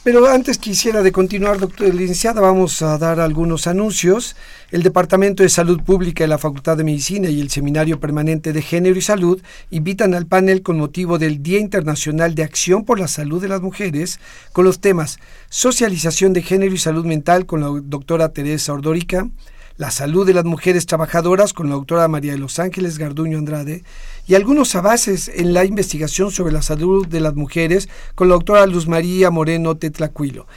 Pero antes quisiera de continuar, doctora licenciada, vamos a dar algunos anuncios. El Departamento de Salud Pública de la Facultad de Medicina y el Seminario Permanente de Género y Salud invitan al panel con motivo del Día Internacional de Acción por la Salud de las Mujeres con los temas Socialización de Género y Salud Mental con la doctora Teresa Ordórica, la salud de las mujeres trabajadoras con la doctora María de los Ángeles Garduño Andrade y algunos avances en la investigación sobre la salud de las mujeres con la doctora Luz María Moreno Tetlacuilo.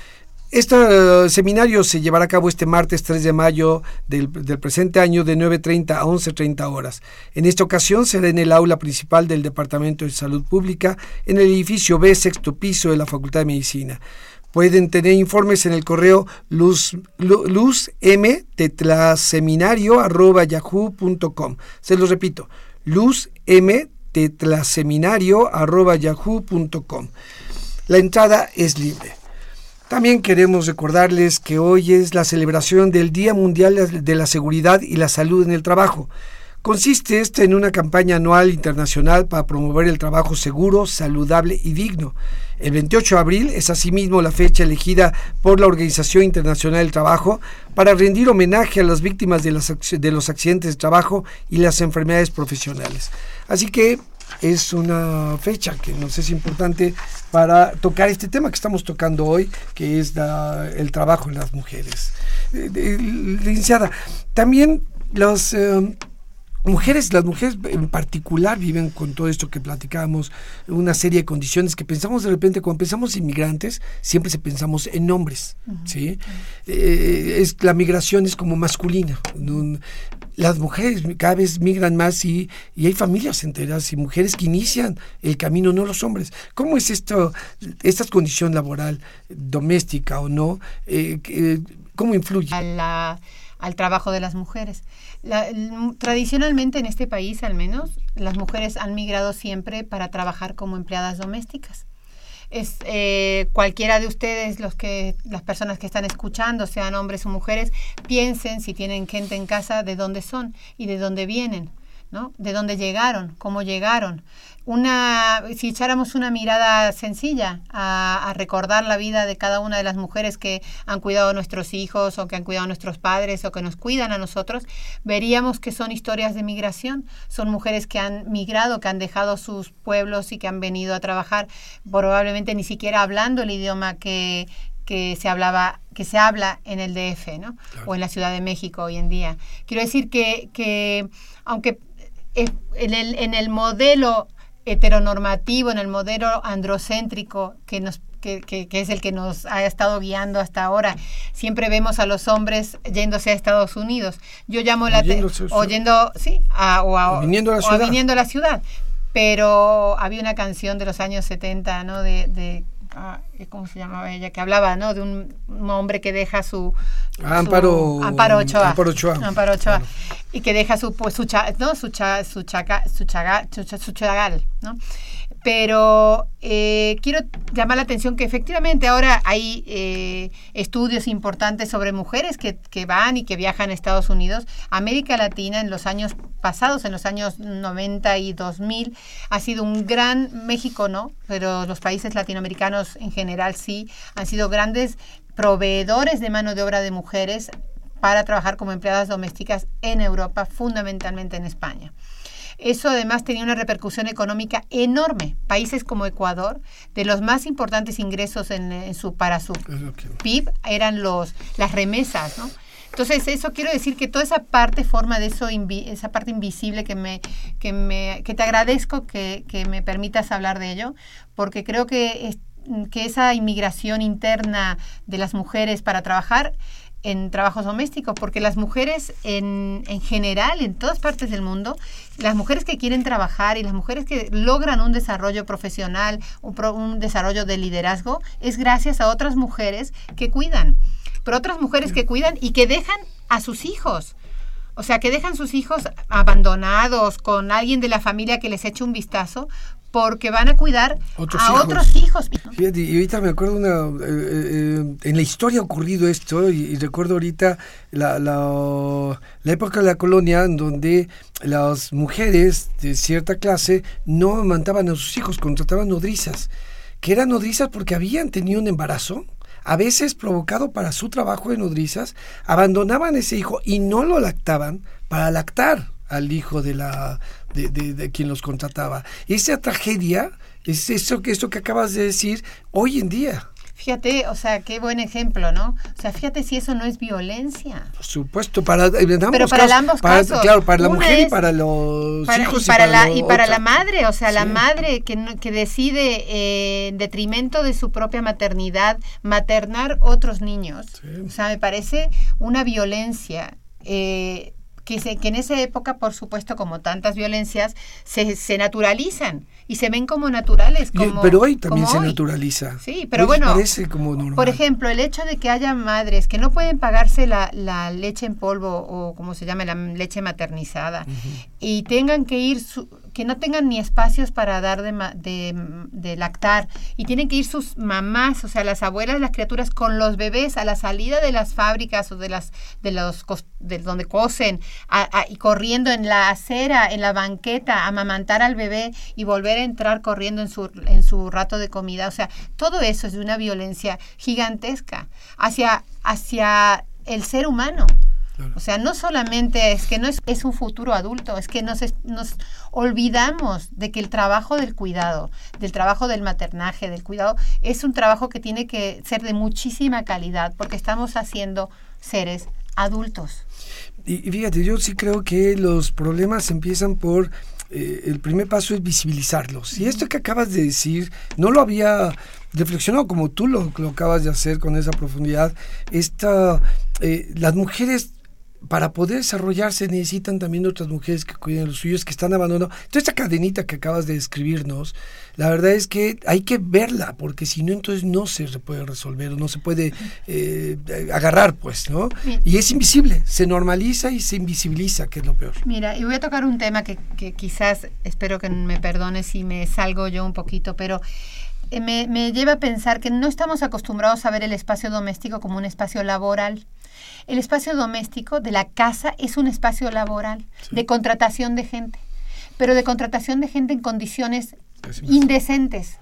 Este eh, seminario se llevará a cabo este martes 3 de mayo del, del presente año de 9.30 a 11.30 horas. En esta ocasión será en el aula principal del Departamento de Salud Pública en el edificio B, sexto piso de la Facultad de Medicina. Pueden tener informes en el correo luz, yahoo.com. Se los repito, yahoo.com. La entrada es libre. También queremos recordarles que hoy es la celebración del Día Mundial de la Seguridad y la Salud en el Trabajo. Consiste este en una campaña anual internacional para promover el trabajo seguro, saludable y digno. El 28 de abril es asimismo la fecha elegida por la Organización Internacional del Trabajo para rendir homenaje a las víctimas de, los accidentes de trabajo y las enfermedades profesionales. Así que es una fecha que nos es importante para tocar este tema que estamos tocando hoy, que es el trabajo en las mujeres. Eh, licenciada, también los... Eh, mujeres, las mujeres en particular viven con todo esto que platicábamos, una serie de condiciones que pensamos de repente, cuando pensamos inmigrantes, siempre se pensamos en hombres, ¿sí? Eh, es, la migración es como masculina. las mujeres cada vez migran más y, y, hay familias enteras y mujeres que inician el camino, no los hombres. ¿Cómo es esto, esta condición laboral, doméstica o no? Eh, ¿Cómo influye? Al trabajo de las mujeres. tradicionalmente en este país, al menos, las mujeres han migrado siempre para trabajar como empleadas domésticas. Es eh, cualquiera de ustedes, los que, las personas que están escuchando, sean hombres o mujeres, piensen si tienen gente en casa de dónde son y de dónde vienen, ¿no? De dónde llegaron, cómo llegaron una, si echáramos una mirada sencilla a, recordar la vida de cada una de las mujeres que han cuidado a nuestros hijos o que han cuidado a nuestros padres o que nos cuidan a nosotros, veríamos que son historias de migración. Son mujeres que han migrado, que han dejado sus pueblos y que han venido a trabajar, probablemente ni siquiera hablando el idioma que, que se hablaba que se habla en el DF ¿no? o en la Ciudad de México hoy en día. Quiero decir que, que aunque en el, en el modelo heteronormativo, en el modelo androcéntrico que nos que, que, es el que nos ha estado guiando hasta ahora. Siempre vemos a los hombres yéndose a Estados Unidos. Yo llamo la oyendo, sí, o, viniendo a la ciudad. viniendo a la ciudad. Pero había una canción de los años 70, ¿no? De, de ah, ¿cómo se llamaba ella? Que hablaba, ¿no? De un, hombre que deja su... Amparo, Amparo Ochoa. Amparo Ochoa. Amparo Ochoa. Y que deja su, pues, su, ¿no? su, cha, su, chaga, su, chaga, su, chagal, ¿no? Pero eh, quiero llamar la atención que efectivamente ahora hay eh, estudios importantes sobre mujeres que, van y que viajan a Estados Unidos. América Latina en los años pasados, en los años 90 y 2000, ha sido un gran, México no, pero los países latinoamericanos en general sí, han sido grandes proveedores de mano de obra de mujeres para trabajar como empleadas domésticas en Europa, fundamentalmente en España. Eso además tenía una repercusión económica enorme. Países como Ecuador, de los más importantes ingresos en, su, para su PIB eran los, las remesas, ¿no? Entonces, eso quiero decir que toda esa parte forma de eso, esa parte invisible que me, que me, que te agradezco que, que me permitas hablar de ello, porque creo que, que esa inmigración interna de las mujeres para trabajar en trabajos domésticos, porque las mujeres en, en, general, en todas partes del mundo, las mujeres que quieren trabajar y las mujeres que logran un desarrollo profesional, un, un desarrollo de liderazgo, es gracias a otras mujeres que cuidan, pero otras mujeres que cuidan y que dejan a sus hijos. O sea, que dejan sus hijos abandonados con alguien de la familia que les eche un vistazo porque van a cuidar a otros hijos. Fíjate, y ahorita me acuerdo una, eh, eh, en la historia ha ocurrido esto y, recuerdo ahorita la, la, época de la colonia en donde las mujeres de cierta clase no mandaban a sus hijos, contrataban nodrizas, que eran nodrizas porque habían tenido un embarazo a veces provocado para su trabajo de nodrizas, abandonaban ese hijo y no lo lactaban para lactar al hijo de la de, de, quien los contrataba. Esa tragedia es eso que esto que acabas de decir hoy en día. Fíjate, o sea, qué buen ejemplo, ¿no? O sea, fíjate si eso no es violencia. Por supuesto, para, Pero para ambos casos. Claro, para la mujer y para los hijos. Y para, la, y para la madre, o sea, la madre que, que decide eh, en detrimento de su propia maternidad maternar otros niños. O sea, me parece una violencia. Eh, que, se, que en esa época, por supuesto, como tantas violencias, se, se naturalizan y se ven como naturales. Como, pero hoy también se naturaliza. Sí, pero bueno, parece como normal. por ejemplo, el hecho de que haya madres que no pueden pagarse la, la leche en polvo o como se llama, la leche maternizada y tengan que ir... Su, que no tengan ni espacios para dar de, de, lactar y tienen que ir sus mamás, o sea, las abuelas, las criaturas con los bebés a la salida de las fábricas o de las de los de donde cosen y corriendo en la acera, en la banqueta, a amamantar al bebé y volver a entrar corriendo en su en su rato de comida, o sea, todo eso es de una violencia gigantesca hacia hacia el ser humano. O sea, no solamente es que no es, es un futuro adulto, es que nos, nos olvidamos de que el trabajo del cuidado, del trabajo del maternaje, del cuidado, es un trabajo que tiene que ser de muchísima calidad, porque estamos haciendo seres adultos. Y, fíjate, yo sí creo que los problemas empiezan por eh, el primer paso es visibilizarlos. Y esto que acabas de decir, no lo había reflexionado como tú lo, lo acabas de hacer con esa profundidad. Esta, eh, las mujeres para poder desarrollarse necesitan también otras mujeres que cuiden los suyos, que están abandonando. Toda esta cadenita que acabas de describirnos, la verdad es que hay que verla, porque si no, entonces no se puede resolver, no se puede eh, agarrar, pues, ¿no? Y es invisible, se normaliza y se invisibiliza, que es lo peor. Mira, y voy a tocar un tema que, que quizás, espero que me perdones si me salgo yo un poquito, pero... Eh, me, me, lleva a pensar que no estamos acostumbrados a ver el espacio doméstico como un espacio laboral. El espacio doméstico de la casa es un espacio laboral de contratación de gente, pero de contratación de gente en condiciones indecentes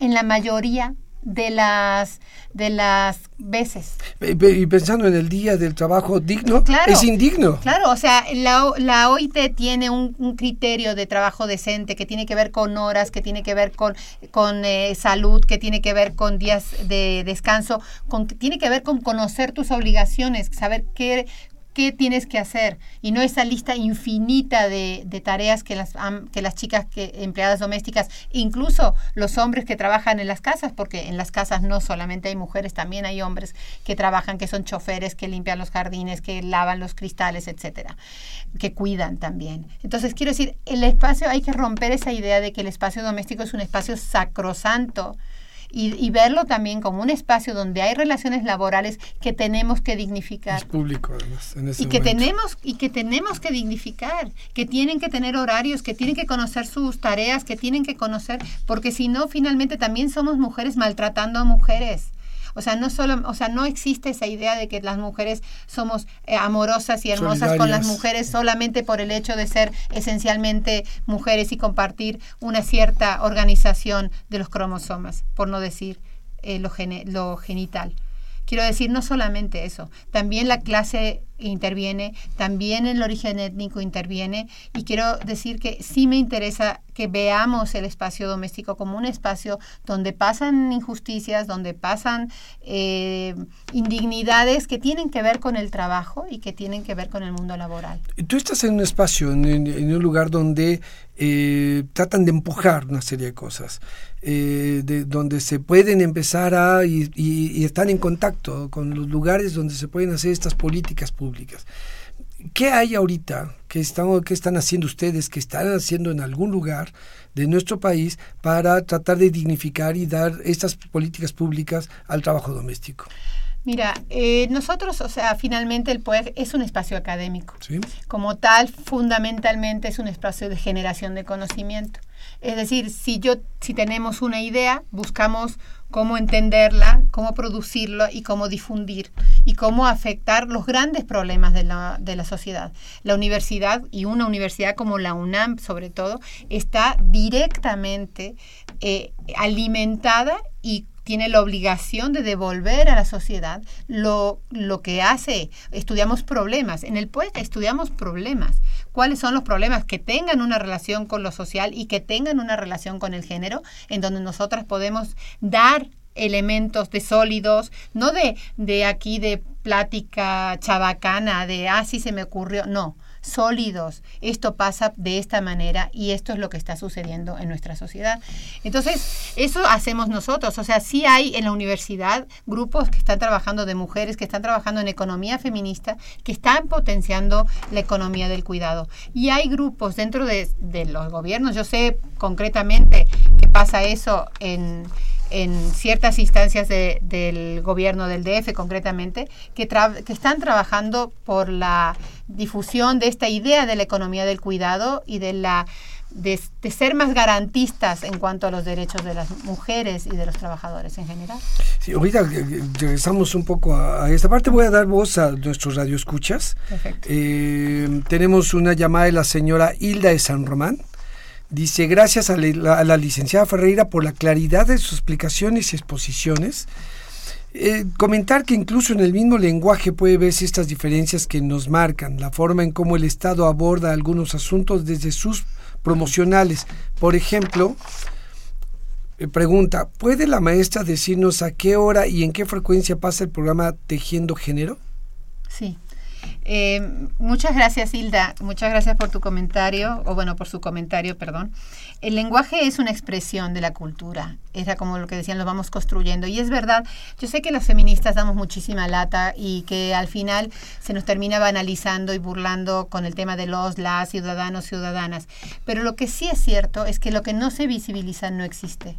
en la mayoría de las de las veces. Y pensando en el día del trabajo digno, es indigno. Claro, o sea, la, la OIT tiene un, criterio de trabajo decente que tiene que ver con horas, que tiene que ver con, con eh, salud, que tiene que ver con días de descanso, con, tiene que ver con conocer tus obligaciones, saber qué, qué tienes que hacer y no esa lista infinita de, de tareas que las, que las chicas que empleadas domésticas, incluso los hombres que trabajan en las casas, porque en las casas no solamente hay mujeres, también hay hombres que trabajan, que son choferes, que limpian los jardines, que lavan los cristales, etcétera, que cuidan también. Entonces, quiero decir, el espacio, hay que romper esa idea de que el espacio doméstico es un espacio sacrosanto y, verlo también como un espacio donde hay relaciones laborales que tenemos que dignificar. Es público, además. En ese y que tenemos y que tenemos que dignificar, que tienen que tener horarios, que tienen que conocer sus tareas, que tienen que conocer, porque si no, finalmente también somos mujeres maltratando a mujeres. O sea, no solo, o sea, no existe esa idea de que las mujeres somos eh, amorosas y hermosas con las mujeres solamente por el hecho de ser esencialmente mujeres y compartir una cierta organización de los cromosomas, por no decir eh, lo, lo genital. Quiero decir, no solamente eso, también la clase interviene, también el origen étnico interviene y quiero decir que sí me interesa que veamos el espacio doméstico como un espacio donde pasan injusticias, donde pasan eh, indignidades que tienen que ver con el trabajo y que tienen que ver con el mundo laboral. Tú estás en un espacio, en, un lugar donde eh, tratan de empujar una serie de cosas, eh, de, donde se pueden empezar a y, y están en contacto con los lugares donde se pueden hacer estas políticas públicas ¿Qué hay ahorita? ¿Qué están, ¿Qué están haciendo ustedes? ¿Qué están haciendo en algún lugar de nuestro país para tratar de dignificar y dar estas políticas públicas al trabajo doméstico? Mira, eh, nosotros, o sea, finalmente el PUEG es un espacio académico. Como tal, fundamentalmente es un espacio de generación de conocimiento. Es decir, si yo, si tenemos una idea, buscamos cómo entenderla, cómo producirla y cómo difundir y cómo afectar los grandes problemas de la, de la sociedad. La universidad y una universidad como la UNAM sobre todo está directamente eh, alimentada y tiene la obligación de devolver a la sociedad lo, lo que hace. Estudiamos problemas. En el PUEC estudiamos problemas. ¿Cuáles son los problemas? Que tengan una relación con lo social y que tengan una relación con el género, en donde nosotras podemos dar elementos de sólidos, no de, de aquí de plática chabacana, de, ah, sí se me ocurrió, no, sólidos. Esto pasa de esta manera y esto es lo que está sucediendo en nuestra sociedad. Entonces, eso hacemos nosotros. O sea, sí hay en la universidad grupos que están trabajando de mujeres, que están trabajando en economía feminista, que están potenciando la economía del cuidado. Y hay grupos dentro de, de los gobiernos. Yo sé concretamente que pasa eso en en ciertas instancias del gobierno del DF concretamente, que, que están trabajando por la difusión de esta idea de la economía del cuidado y de la de, ser más garantistas en cuanto a los derechos de las mujeres y de los trabajadores en general. Sí, ahorita regresamos un poco a, esta parte. Voy a dar voz a nuestros radioescuchas. Perfecto. Eh, tenemos una llamada de la señora Hilda de San Román. Dice, gracias a la, licenciada Ferreira por la claridad de sus explicaciones y exposiciones. Eh, comentar que incluso en el mismo lenguaje puede verse estas diferencias que nos marcan, la forma en cómo el Estado aborda algunos asuntos desde sus promocionales. Por ejemplo, eh, pregunta, ¿puede la maestra decirnos a qué hora y en qué frecuencia pasa el programa Tejiendo Género? Sí. Eh, muchas gracias, Hilda. Muchas gracias por tu comentario, o bueno, por su comentario, perdón. El lenguaje es una expresión de la cultura. Era como lo que decían, lo vamos construyendo. Y es verdad, yo sé que las feministas damos muchísima lata y que al final se nos termina banalizando y burlando con el tema de los, las, ciudadanos, ciudadanas. Pero lo que sí es cierto es que lo que no se visibiliza no existe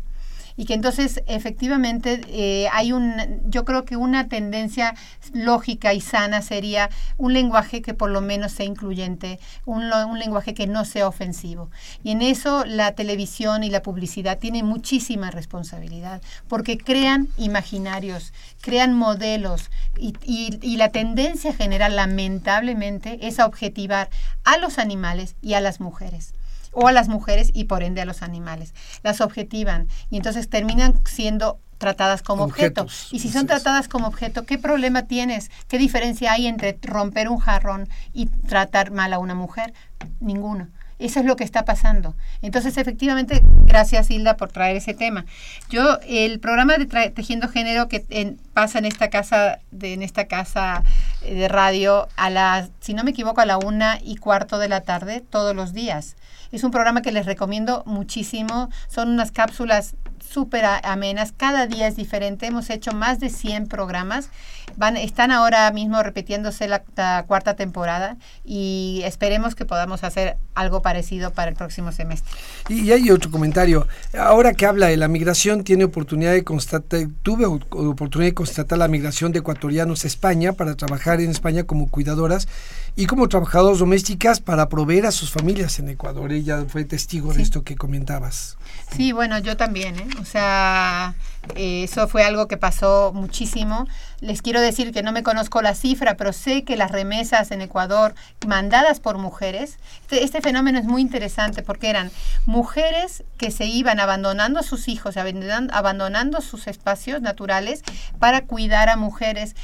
y que entonces efectivamente eh, hay un, yo creo que una tendencia lógica y sana sería un lenguaje que por lo menos sea incluyente, un, un lenguaje que no sea ofensivo. Y en eso la televisión y la publicidad tienen muchísima responsabilidad, porque crean imaginarios, crean modelos y, y, y la tendencia general lamentablemente es a objetivar a los animales y a las mujeres o a las mujeres y por ende a los animales. Las objetivan y entonces terminan siendo tratadas como objeto. Y si son tratadas como objeto, ¿qué problema tienes? ¿Qué diferencia hay entre romper un jarrón y tratar mal a una mujer? Ninguno. Eso es lo que está pasando. Entonces, efectivamente, gracias Hilda por traer ese tema. Yo, el programa de Tejiendo Género que pasa en esta casa, de, en esta casa de radio a las, si no me equivoco, a la una y cuarto de la tarde, todos los días. Es un programa que les recomiendo muchísimo. Son unas cápsulas súper amenas. Cada día es diferente. Hemos hecho más de 100 programas. Van, están ahora mismo repitiéndose la, cuarta temporada y esperemos que podamos hacer algo parecido para el próximo semestre. Y hay otro comentario. Ahora que habla de la migración, tiene oportunidad de constatar, tuve oportunidad de constatar la migración de ecuatorianos a España para trabajar en España como cuidadoras y como trabajadoras domésticas para proveer a sus familias en Ecuador. Ella fue testigo de esto que comentabas. Sí, bueno, yo también, ¿eh? O sea, eh, eso fue algo que pasó muchísimo. Les quiero decir que no me conozco la cifra, pero sé que las remesas en Ecuador mandadas por mujeres, este, este fenómeno es muy interesante porque eran mujeres que se iban abandonando a sus hijos, abandonando sus espacios naturales para cuidar a mujeres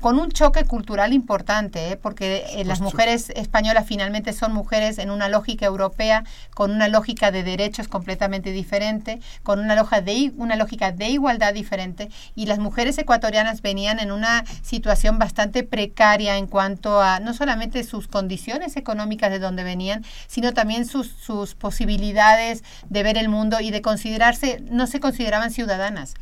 con un choque cultural importante, ¿eh? porque eh, las mujeres españolas finalmente son mujeres en una lógica europea, con una lógica de derechos completamente diferente, con una, loja de, una lógica de igualdad diferente, y las mujeres ecuatorianas venían en una situación bastante precaria en cuanto a no solamente sus condiciones económicas de donde venían, sino también sus, sus posibilidades de ver el mundo y de considerarse, no se consideraban ciudadanas.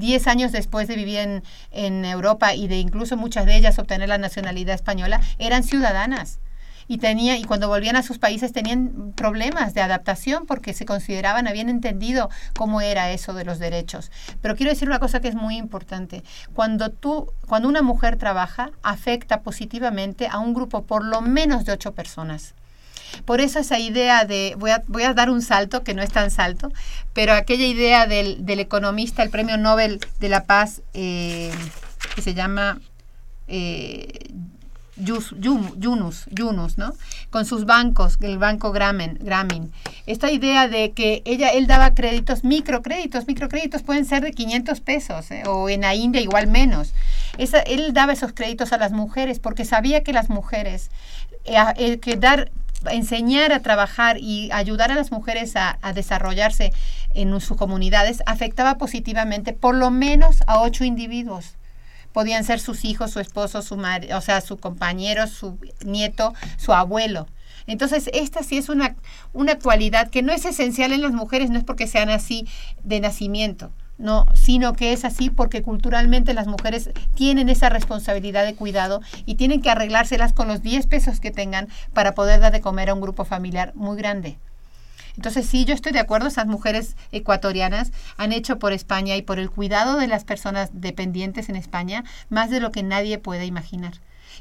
Diez años después de vivir en, en Europa y de incluso muchas de ellas obtener la nacionalidad española, eran ciudadanas. Y tenía y cuando volvían a sus países tenían problemas de adaptación porque se consideraban habían entendido cómo era eso de los derechos. Pero quiero decir una cosa que es muy importante. Cuando tú cuando una mujer trabaja afecta positivamente a un grupo por lo menos de ocho personas por eso esa idea de, voy a, voy a dar un salto, que no es tan salto, pero aquella idea del, del economista, el premio Nobel de la Paz, eh, que se llama... Eh, Yunus, Yunus, ¿no? Con sus bancos, el banco Grameen, Grameen. Esta idea de que ella, él daba créditos, microcréditos, microcréditos pueden ser de 500 pesos, ¿eh? o en la India igual menos. Esa, él daba esos créditos a las mujeres porque sabía que las mujeres, eh, dar enseñar a trabajar y ayudar a las mujeres a, desarrollarse en sus comunidades afectaba positivamente por lo menos a ocho individuos. Podían ser sus hijos, su esposo, su madre, o sea, su compañero, su nieto, su abuelo. Entonces, esta sí es una, una cualidad que no es esencial en las mujeres, no es porque sean así de nacimiento, no, sino que es así porque culturalmente las mujeres tienen esa responsabilidad de cuidado y tienen que arreglárselas con los 10 pesos que tengan para poder dar de comer a un grupo familiar muy grande. Entonces, sí, yo estoy de acuerdo, esas mujeres ecuatorianas han hecho por España y por el cuidado de las personas dependientes en España más de lo que nadie puede imaginar.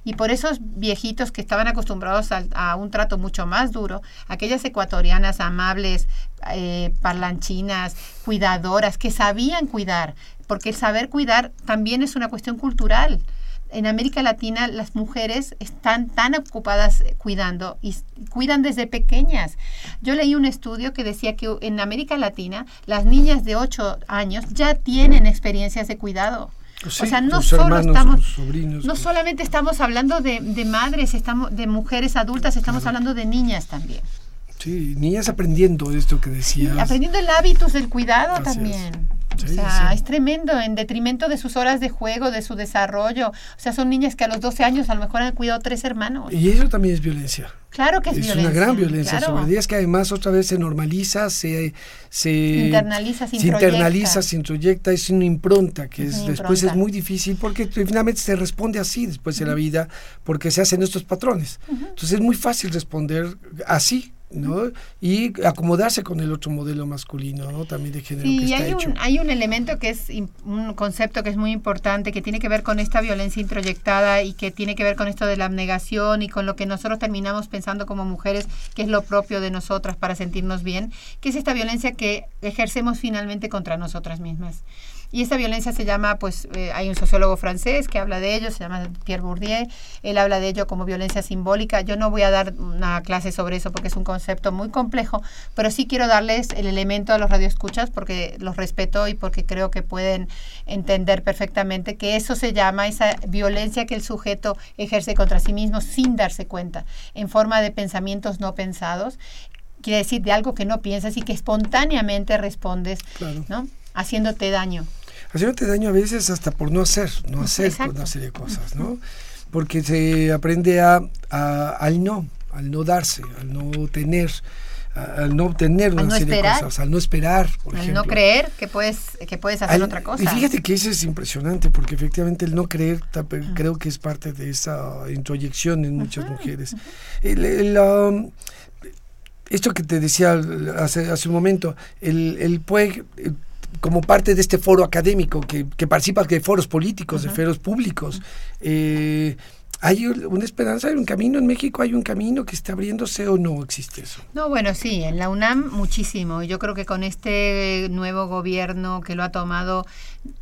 Y por esos viejitos que estaban acostumbrados a, un trato mucho más duro, aquellas ecuatorianas amables, eh, parlanchinas, cuidadoras, que sabían cuidar, porque el saber cuidar también es una cuestión cultural en América Latina las mujeres están tan ocupadas cuidando y cuidan desde pequeñas. Yo leí un estudio que decía que en América Latina las niñas de 8 años ya tienen experiencias de cuidado o sea, no solo estamos, no solamente estamos hablando de, madres, estamos de mujeres adultas, estamos hablando de niñas también. Sí, niñas aprendiendo esto que decías. aprendiendo el hábitos del cuidado también. O sea, es tremendo, en detrimento de sus horas de juego, de su desarrollo. O sea, son niñas que a los 12 años a lo mejor han cuidado tres hermanos. Y eso también es violencia. Claro que es, violencia. Es una gran violencia sobre es que además otra vez se normaliza, se, se internaliza, se, internaliza, se introyecta, es una impronta que es, después es muy difícil porque finalmente se responde así después de la vida porque se hacen estos patrones. Entonces es muy fácil responder así ¿no? Y acomodarse con el otro modelo masculino, ¿no? También de género que está hay hecho. Un, hay un elemento que es un concepto que es muy importante, que tiene que ver con esta violencia introyectada y que tiene que ver con esto de la abnegación y con lo que nosotros terminamos pensando como mujeres, que es lo propio de nosotras para sentirnos bien, que es esta violencia que ejercemos finalmente contra nosotras mismas. Y esta violencia se llama, pues eh, hay un sociólogo francés que habla de ello, se llama Pierre Bourdieu, él habla de ello como violencia simbólica. Yo no voy a dar una clase sobre eso porque es un concepto muy complejo, pero sí quiero darles el elemento a los radioescuchas porque los respeto y porque creo que pueden entender perfectamente que eso se llama esa violencia que el sujeto ejerce contra sí mismo sin darse cuenta, en forma de pensamientos no pensados quiere decir de algo que no piensas y que espontáneamente respondes, ¿no? Haciéndote daño haciéndote daño a veces hasta por no hacer, no hacer una serie de cosas, ¿no? Porque se aprende a, al no, al no darse, al no tener, al no obtener una serie de cosas, al no esperar, por al ejemplo. no creer que puedes, que puedes hacer otra cosa. Y fíjate que eso es impresionante, porque efectivamente el no creer creo que es parte de esa introyección en muchas mujeres. Um, esto que te decía hace, hace un momento, el, el puede como parte de este foro académico que, que participa de foros políticos, de foros públicos. Eh, ¿Hay una esperanza, hay un camino en México, hay un camino que está abriéndose o no existe eso? No, bueno, sí, en la UNAM muchísimo. Yo creo que con este nuevo gobierno que lo ha tomado,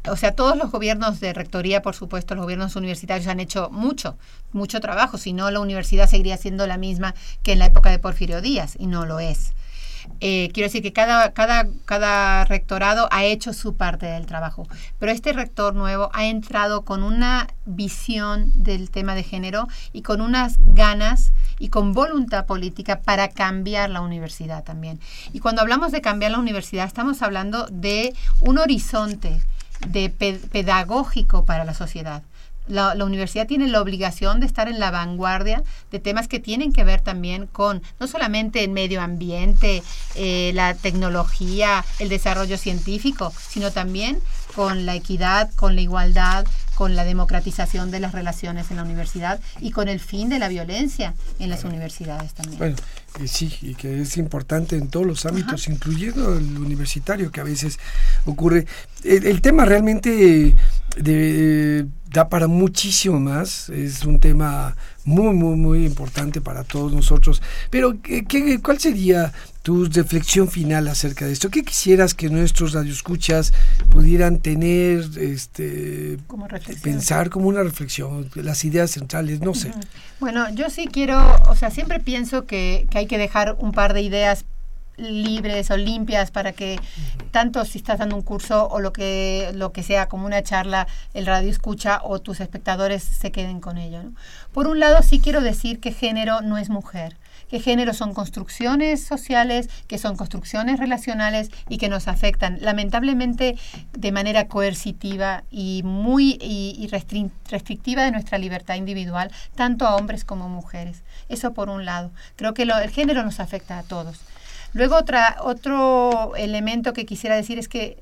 o sea, todos los gobiernos de rectoría, por supuesto, los gobiernos universitarios han hecho mucho, mucho trabajo. Si no, la universidad seguiría siendo la misma que en la época de Porfirio Díaz, y no lo es. Eh, quiero decir que cada, cada, cada rectorado ha hecho su parte del trabajo, pero este rector nuevo ha entrado con una visión del tema de género y con unas ganas y con voluntad política para cambiar la universidad también. Y cuando hablamos de cambiar la universidad, estamos hablando de un horizonte de pedagógico para la sociedad la, universidad tiene la obligación de estar en la vanguardia de temas que tienen que ver también con no solamente el medio ambiente, eh, la tecnología, el desarrollo científico, sino también con la equidad, con la igualdad, con la democratización de las relaciones en la universidad y con el fin de la violencia en las universidades también. Bueno, sí, y que es importante en todos los ámbitos, incluyendo el universitario, que a veces ocurre. el tema realmente de, da para muchísimo más. Es un tema muy, muy, muy importante para todos nosotros. Pero, ¿qué, cuál sería tu reflexión final acerca de esto? ¿Qué quisieras que nuestros radioescuchas pudieran tener, este, pensar como una reflexión, las ideas centrales, no sé? Bueno, yo sí quiero, o sea, siempre pienso que, que hay que dejar un par de ideas libres o limpias para que tanto si estás dando un curso o lo que lo que sea como una charla el radio escucha o tus espectadores se queden con ello por un lado sí quiero decir que género no es mujer que género son construcciones sociales, que son construcciones relacionales y que nos afectan lamentablemente de manera coercitiva y muy y, restrictiva de nuestra libertad individual, tanto a hombres como mujeres. Eso por un lado. Creo que el género nos afecta a todos. Luego otra, otro elemento que quisiera decir es que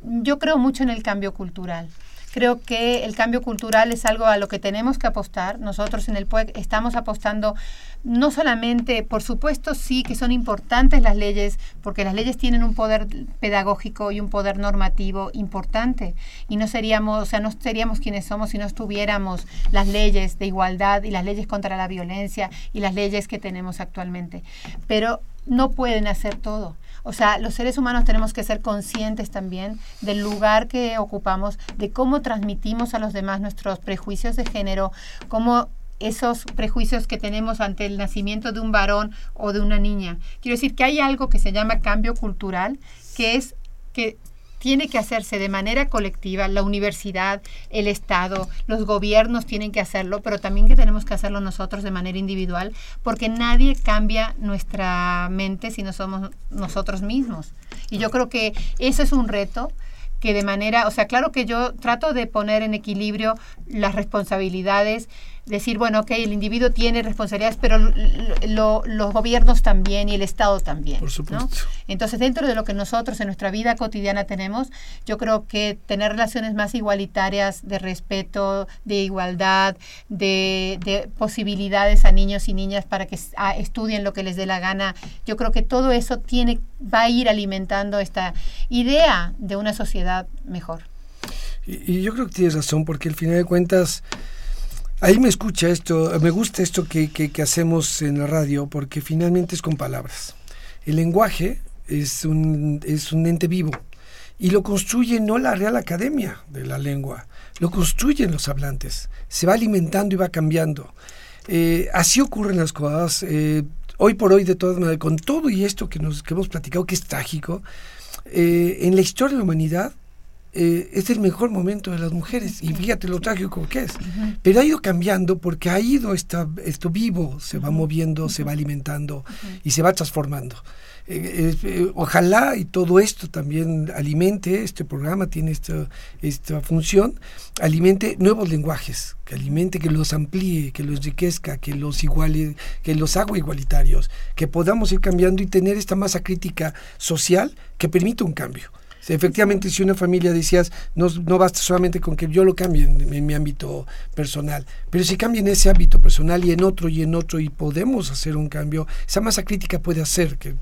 yo creo mucho en el cambio cultural. Creo que el cambio cultural es algo a lo que tenemos que apostar. Nosotros en el PUEC estamos apostando no solamente, por supuesto, sí que son importantes las leyes, porque las leyes tienen un poder pedagógico y un poder normativo importante. Y no seríamos, o sea, no seríamos quienes somos si no estuviéramos las leyes de igualdad y las leyes contra la violencia y las leyes que tenemos actualmente. Pero no pueden hacer todo. O sea, los seres humanos tenemos que ser conscientes también del lugar que ocupamos, de cómo transmitimos a los demás nuestros prejuicios de género, cómo esos prejuicios que tenemos ante el nacimiento de un varón o de una niña. Quiero decir que hay algo que se llama cambio cultural, que es que tiene que hacerse de manera colectiva, la universidad, el Estado, los gobiernos tienen que hacerlo, pero también que tenemos que hacerlo nosotros de manera individual, porque nadie cambia nuestra mente si no somos nosotros mismos. Y yo creo que eso es un reto que de manera, o sea, claro que yo trato de poner en equilibrio las responsabilidades decir, bueno, ok, el individuo tiene responsabilidades, pero los gobiernos también y el Estado también. Por supuesto. Entonces, dentro de lo que nosotros en nuestra vida cotidiana tenemos, yo creo que tener relaciones más igualitarias, de respeto, de igualdad, de, posibilidades a niños y niñas para que estudien lo que les dé la gana, yo creo que todo eso tiene, va a ir alimentando esta idea de una sociedad mejor. Y, y yo creo que tienes razón, porque al final de cuentas Ahí me escucha esto, me gusta esto que, que, hacemos en la radio porque finalmente es con palabras. El lenguaje es un, es un ente vivo y lo construye no la Real Academia de la Lengua, lo construyen los hablantes, se va alimentando y va cambiando. Eh, así ocurren las cosas. Eh, hoy por hoy, de todas maneras, con todo y esto que, nos, que hemos platicado, que es trágico, eh, en la historia de la humanidad eh, es el mejor momento de las mujeres. Y fíjate lo trágico que es. Pero ha ido cambiando porque ha ido esta, esto vivo, se va moviendo, se va alimentando y se va transformando. Eh, eh, ojalá y todo esto también alimente, este programa tiene esta, esta función, alimente nuevos lenguajes, que alimente, que los amplíe, que los enriquezca, que los iguale, que los haga igualitarios, que podamos ir cambiando y tener esta masa crítica social que permita un cambio efectivamente, si una familia decías, no, no basta solamente con que yo lo cambie en, mi ámbito personal, pero si cambia en ese ámbito personal y en otro y en otro y podemos hacer un cambio, esa masa crítica puede hacer, que,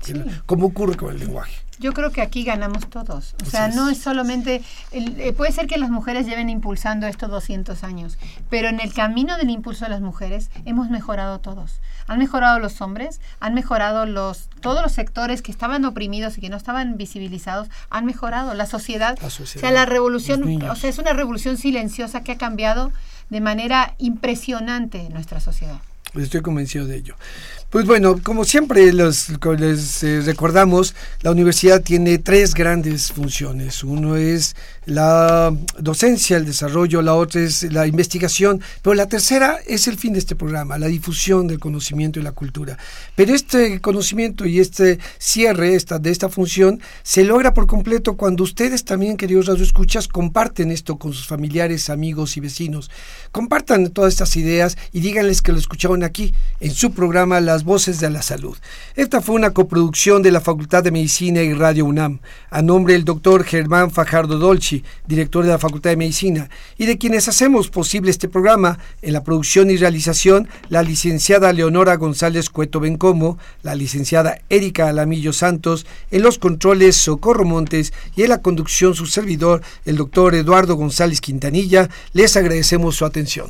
como ocurre con el lenguaje. Yo creo que aquí ganamos todos. O sea, no es solamente... Eh, puede ser que las mujeres lleven impulsando esto 200 años, pero en el camino del impulso de las mujeres hemos mejorado todos. Han mejorado los hombres, han mejorado los todos los sectores que estaban oprimidos y que no estaban visibilizados, han mejorado. La sociedad, o sea, la revolución, o sea, es una revolución silenciosa que ha cambiado de manera impresionante nuestra sociedad. Estoy convencido de ello. Pues bueno, como siempre les eh, recordamos, la universidad tiene tres grandes funciones. Uno es la docencia, el desarrollo, la otra es la investigación, pero la tercera es el fin de este programa, la difusión del conocimiento y la cultura. Pero este conocimiento y este cierre esta, de esta función se logra por completo cuando ustedes también, queridos radioescuchas, comparten esto con sus familiares, amigos y vecinos. Compartan todas estas ideas y díganles que lo escucharon aquí en su programa Las Voces de la Salud. Esta fue una coproducción de la Facultad de Medicina y Radio UNAM, a nombre del doctor Germán Fajardo Dolci, director de la Facultad de Medicina, y de quienes hacemos posible este programa en la producción y realización, la licenciada Leonora González Cueto Bencomo, la licenciada Erika Alamillo Santos, en los controles Socorro Montes y en la conducción su servidor, el doctor Eduardo González Quintanilla, les agradecemos su atención.